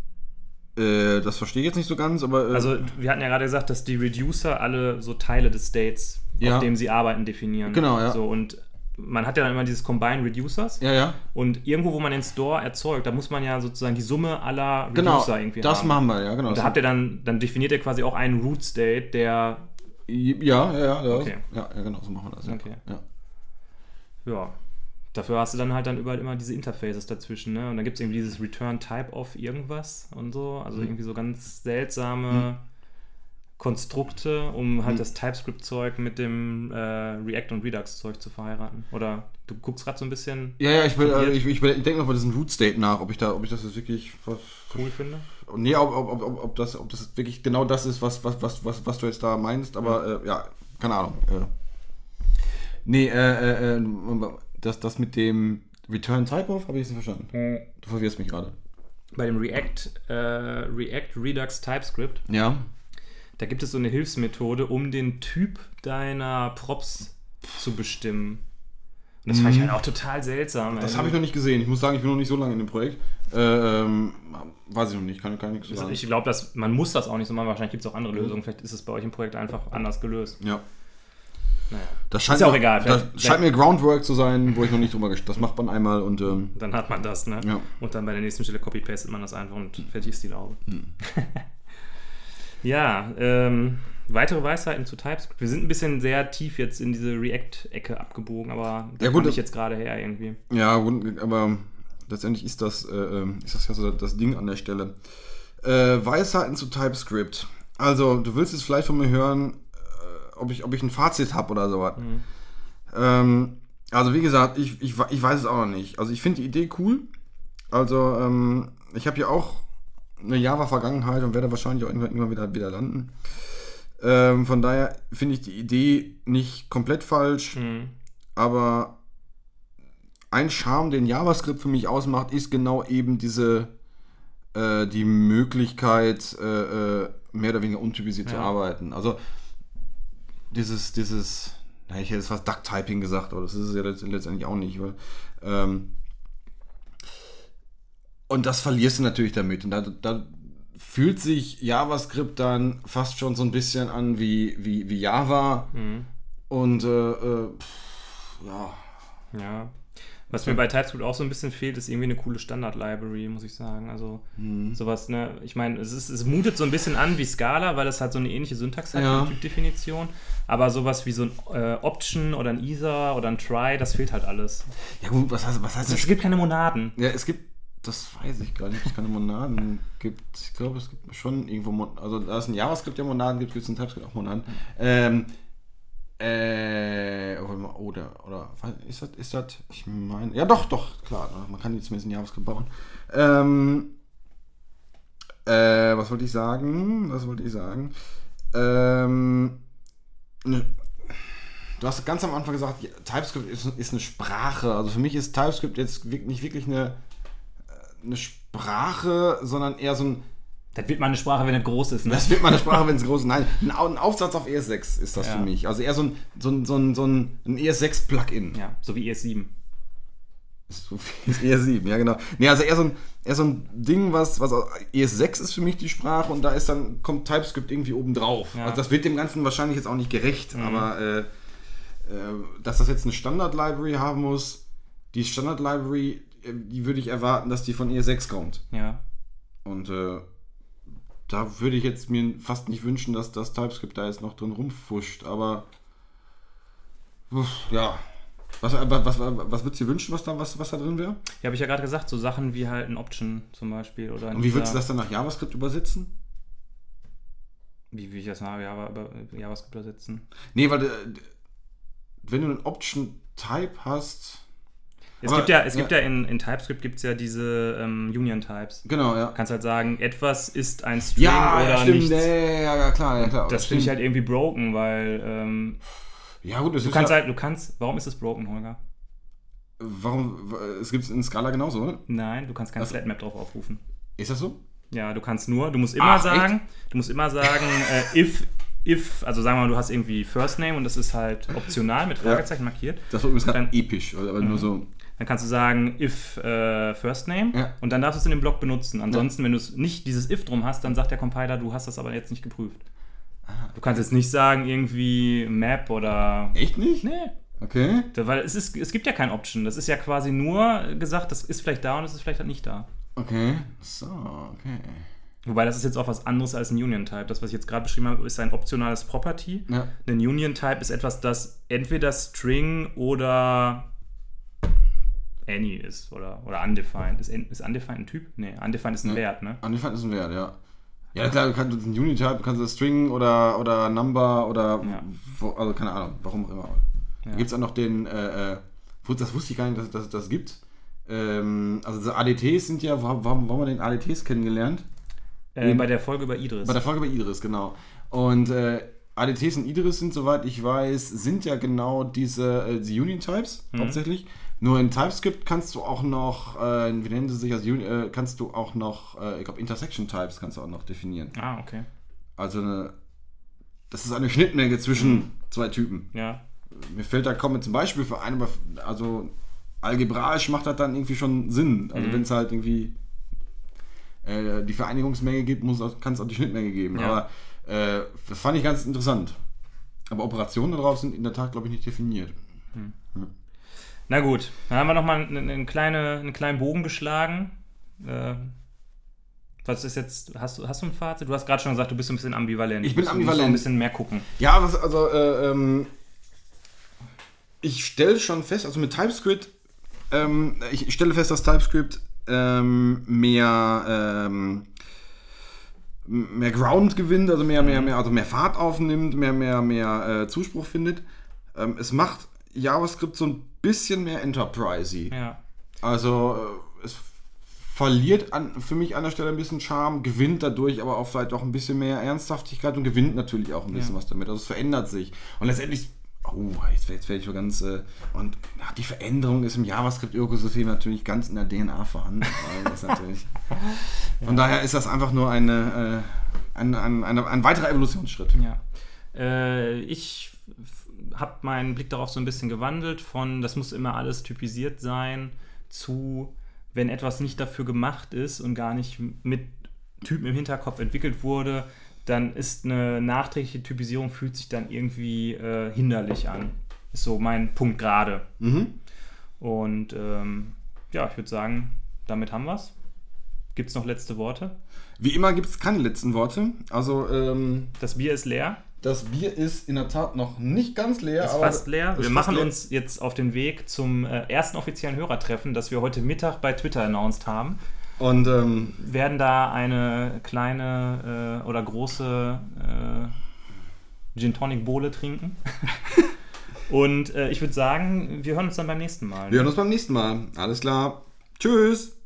Äh, das verstehe ich jetzt nicht so ganz, aber. Äh, Also, wir hatten ja gerade gesagt, dass die Reducer alle so Teile des States, Ja. auf dem sie arbeiten, definieren. Genau, ja. So, und man hat ja dann immer dieses Combine Reducers. ja, ja. Und irgendwo, wo man den Store erzeugt, da muss man ja sozusagen die Summe aller Reducer Genau, irgendwie das haben. machen wir, ja, genau. Und da habt ihr dann, dann definiert ihr quasi auch einen Root State, der, ja, ja, ja, ja, Okay. ja, ja, genau, so machen wir das. Ja. Okay. Ja. ja, dafür hast du dann halt dann überall immer diese Interfaces dazwischen, ne? Und dann gibt es irgendwie dieses Return Type of irgendwas und so, Mhm. also irgendwie so ganz seltsame Konstrukte, um halt das TypeScript-Zeug mit dem äh, React- und Redux-Zeug zu verheiraten. Oder du guckst gerade so ein bisschen Ja, ja, ich, will, äh, ich, ich, ich denke noch bei diesem Root State nach, ob ich da, ob ich das jetzt wirklich. Was, cool finde. nee, ob, ob, ob, ob, das, ob das wirklich genau das ist, was, was, was, was, was du jetzt da meinst, aber äh, ja, keine Ahnung. Äh. Nee, äh, äh, äh, das, das mit dem Return Type of habe ich jetzt nicht verstanden. Du verwirrst mich gerade. Bei dem React, äh, React Redux TypeScript, Ja. Da gibt es so eine Hilfsmethode, um den Typ deiner Props zu bestimmen. Und das fand ich halt auch total seltsam. Mhm. Das habe ich noch nicht gesehen. Ich muss sagen, ich bin noch nicht so lange in dem Projekt. Äh, ähm, weiß ich noch nicht, kann, kann ich nichts zu sagen. Ich glaube, man muss das auch nicht so machen. Wahrscheinlich gibt es auch andere Lösungen. Vielleicht ist es bei euch im Projekt einfach anders gelöst. ja. Naja. Das scheint Ist ja auch mir, egal. Das Vielleicht- scheint mir Groundwork zu sein, wo ich noch nicht drüber gesch Das macht man einmal und ähm, Dann hat man das, ne? Ja. Und dann bei der nächsten Stelle copy-pastet man das einfach und fertig ist die Laube. Hm. ja, ähm, weitere Weisheiten zu TypeScript. Wir sind ein bisschen sehr tief jetzt in diese React-Ecke abgebogen, aber da Ja, gut, komme ich jetzt gerade her irgendwie. ja, gut, aber letztendlich ist das, äh, ähm, ist das ja so das Ding an der Stelle. Äh, Weisheiten zu TypeScript. Also, du willst jetzt vielleicht von mir hören, äh, ob, ich, ob ich ein Fazit habe oder sowas. Ähm, also, wie gesagt, ich, ich, ich weiß es auch noch nicht. Also, ich finde die Idee cool. Also, ähm, ich habe ja auch eine Java-Vergangenheit und werde wahrscheinlich auch irgendwann, wieder, wieder landen. Ähm, von daher finde ich die Idee nicht komplett falsch, Mhm. aber ein Charme, den JavaScript für mich ausmacht, ist genau eben diese äh, die Möglichkeit, äh, äh, mehr oder weniger untypisiert zu Ja. arbeiten. Also dieses, dieses, na, ich hätte jetzt fast Duck-Typing gesagt, aber das ist es ja letzt- letztendlich auch nicht, weil ähm, und das verlierst du natürlich damit. Und da, da fühlt sich JavaScript dann fast schon so ein bisschen an wie, wie, wie Java. Mhm. Und äh, äh, pff, ja, Ja. Was mir bei TypeScript auch so ein bisschen fehlt, ist irgendwie eine coole Standard-Library, muss ich sagen. Also Mhm. sowas, ne? Ich meine, es, ist, es mutet so ein bisschen an wie Scala, weil es halt so eine ähnliche Syntax hat, Ja. Typdefinition. Aber sowas wie so ein äh, Option oder ein Ether oder ein Try, das fehlt halt alles. ja gut, was heißt, was heißt Es das? gibt keine Monaden. Ja, es gibt, das weiß ich gar nicht, ob es keine Monaden gibt. Ich glaube, es gibt schon irgendwo, Mon also da es in JavaScript ja Monaden gibt, gibt es in TypeScript auch Monaden. Ähm, äh, warte mal, oder, oder, ist das, ist das, ich meine, ja doch, doch, klar, man kann die zumindest in JavaScript bauen. Ähm, äh, was wollte ich sagen? Was wollte ich sagen? Ähm, ne, Du hast ganz am Anfang gesagt, TypeScript ist, ist eine Sprache. Also für mich ist TypeScript jetzt nicht wirklich eine, eine Sprache, sondern eher so ein. Das wird mal eine Sprache, wenn es groß ist, ne? Das wird mal eine Sprache, wenn es groß ist. Nein, ein, Au- ein Aufsatz auf ES6 ist das Ja. für mich. Also eher so ein, so ein, so ein, so ein, ein ES6-Plugin. Ja, so wie ES7. So ist ES7, ja genau. Nee, also eher so ein, eher so ein Ding, was, was ES6 ist für mich die Sprache und da ist dann, kommt TypeScript irgendwie oben drauf. Ja. Also das wird dem Ganzen wahrscheinlich jetzt auch nicht gerecht, Mhm. aber äh, äh, dass das jetzt eine Standard-Library haben muss, die Standard-Library, die würde ich erwarten, dass die von ES6 kommt. Ja. Und äh, da würde ich jetzt mir fast nicht wünschen, dass das TypeScript da jetzt noch drin rumfuscht, aber uff, ja. Was, was, was, was würdest du dir wünschen, was da, was, was da drin wäre? Ja, habe ich ja gerade gesagt, so Sachen wie halt ein Option zum Beispiel. Oder Und wie würdest du das dann nach JavaScript übersetzen? Wie will ich das nach Java, JavaScript übersetzen? Nee, weil äh, wenn du einen Option-Type hast. Es Aber, gibt ja, es ja. gibt ja in, in TypeScript gibt es ja diese ähm, Union-Types. Genau, ja. Du kannst halt sagen, etwas ist ein String Ja, oder ja, stimmt. nichts. Ja, ja, ja, klar, ja, klar. Das finde ich halt irgendwie broken, weil ähm, Ja, gut, das du ist kannst ja, halt, du kannst, warum ist es broken, Holger? Warum? Es gibt es in Scala genauso, oder? Nein, du kannst kein Was? Flatmap drauf aufrufen. Ist das so? Ja, du kannst nur, du musst immer Ach, sagen, du musst immer sagen, äh, if, if, also sagen wir mal, du hast irgendwie First Name und das ist halt optional mit Fragezeichen markiert. Das war übrigens gerade Dann- episch, aber nur so. Dann kannst du sagen, if äh, First Name Ja. und dann darfst du es in dem Block benutzen. Ansonsten, wenn du es nicht dieses if drum hast, dann sagt der Compiler, du hast das aber jetzt nicht geprüft. Ah. Du kannst jetzt nicht sagen, irgendwie Map oder. Echt nicht? Nee. Okay. Da- Weil es, ist, es gibt ja kein Option. Das ist ja quasi nur gesagt, das ist vielleicht da und es ist vielleicht halt nicht da. Okay. So, okay. Wobei das ist jetzt auch was anderes als ein Union-Type. Das, was ich jetzt gerade beschrieben habe, ist ein optionales Property. Ja. Ein Union-Type ist etwas, das entweder String oder any ist oder, oder undefined. Ist, ist undefined ein Typ? Nee, undefined ist ein Nee. Wert, ne? Angefangen ist ein Wert, ja. Ja, klar, du kannst einen Unit-Type, du kannst String oder, oder Number oder, Ja. wo, also keine Ahnung, warum auch immer. Da Ja. gibt es auch noch den, äh, äh, das wusste ich gar nicht, dass, es das gibt. Ähm, also ADTs sind ja, warum, haben wir den ADTs kennengelernt? Äh, bei der Folge über Idris. Bei der Folge bei Idris, genau. Und äh, ADTs und Idris sind, soweit ich weiß, sind ja genau diese äh, die Union-Types Mhm. hauptsächlich. Nur in TypeScript kannst du auch noch, äh, wie nennen sie sich als äh, kannst du auch noch, äh, ich glaube, Intersection-Types kannst du auch noch definieren. ah, okay. Also eine, das ist eine Schnittmenge zwischen zwei Typen. Ja. Mir fällt da kaum zum Beispiel für einen, aber also algebraisch macht das dann irgendwie schon Sinn. Also Mhm. wenn es halt irgendwie äh, die Vereinigungsmenge gibt, kann es auch die Schnittmenge geben. Ja. Aber äh, das fand ich ganz interessant. Aber Operationen darauf sind in der Tat, glaube ich, nicht definiert. Na gut, dann haben wir nochmal einen, einen, kleine, einen kleinen Bogen geschlagen. Äh, was ist jetzt, hast du, hast du ein Fazit? Du hast gerade schon gesagt, du bist so ein bisschen ambivalent. Ich bin Du ambivalent. ein bisschen mehr gucken. Ja, was, also, äh, ähm, ich stelle schon fest, also mit TypeScript, ähm, ich stelle fest, dass TypeScript ähm, mehr, ähm, mehr Ground gewinnt, also mehr, mehr, mehr, also mehr Fahrt aufnimmt, mehr, mehr, mehr äh, Zuspruch findet. Ähm, es macht JavaScript so ein bisschen mehr enterprisey. Ja. Also äh, es verliert an, für mich an der Stelle ein bisschen Charme, gewinnt dadurch aber auch vielleicht auch ein bisschen mehr Ernsthaftigkeit und gewinnt natürlich auch ein bisschen Ja. was damit. Also es verändert sich. Und letztendlich, oh, jetzt, jetzt werde ich so ganz, äh, und ja, die Veränderung ist im JavaScript-Ökosystem natürlich ganz in der DNA vorhanden. von daher ist das einfach nur eine, äh, ein, ein, eine, ein weiterer Evolutionsschritt. Ja. Äh, ich habe meinen Blick darauf so ein bisschen gewandelt von, das muss immer alles typisiert sein, zu, wenn etwas nicht dafür gemacht ist und gar nicht mit Typen im Hinterkopf entwickelt wurde, dann ist eine nachträgliche Typisierung, fühlt sich dann irgendwie äh, hinderlich an. Ist so mein Punkt gerade. Mhm. Und ähm, ja, ich würde sagen, damit haben wir es. Gibt es noch letzte Worte? Wie immer gibt es keine letzten Worte. Also ähm, Das Bier ist leer. Das Bier ist in der Tat noch nicht ganz leer. ist aber fast leer. ist Wir machen leer. uns jetzt auf den Weg zum äh, ersten offiziellen Hörertreffen, das wir heute Mittag bei Twitter announced haben. Und ähm, werden da eine kleine äh, oder große äh, Gin Tonic Bowle trinken. Und äh, ich würde sagen, wir hören uns dann beim nächsten Mal. wir hören uns beim nächsten Mal. Alles klar. Tschüss.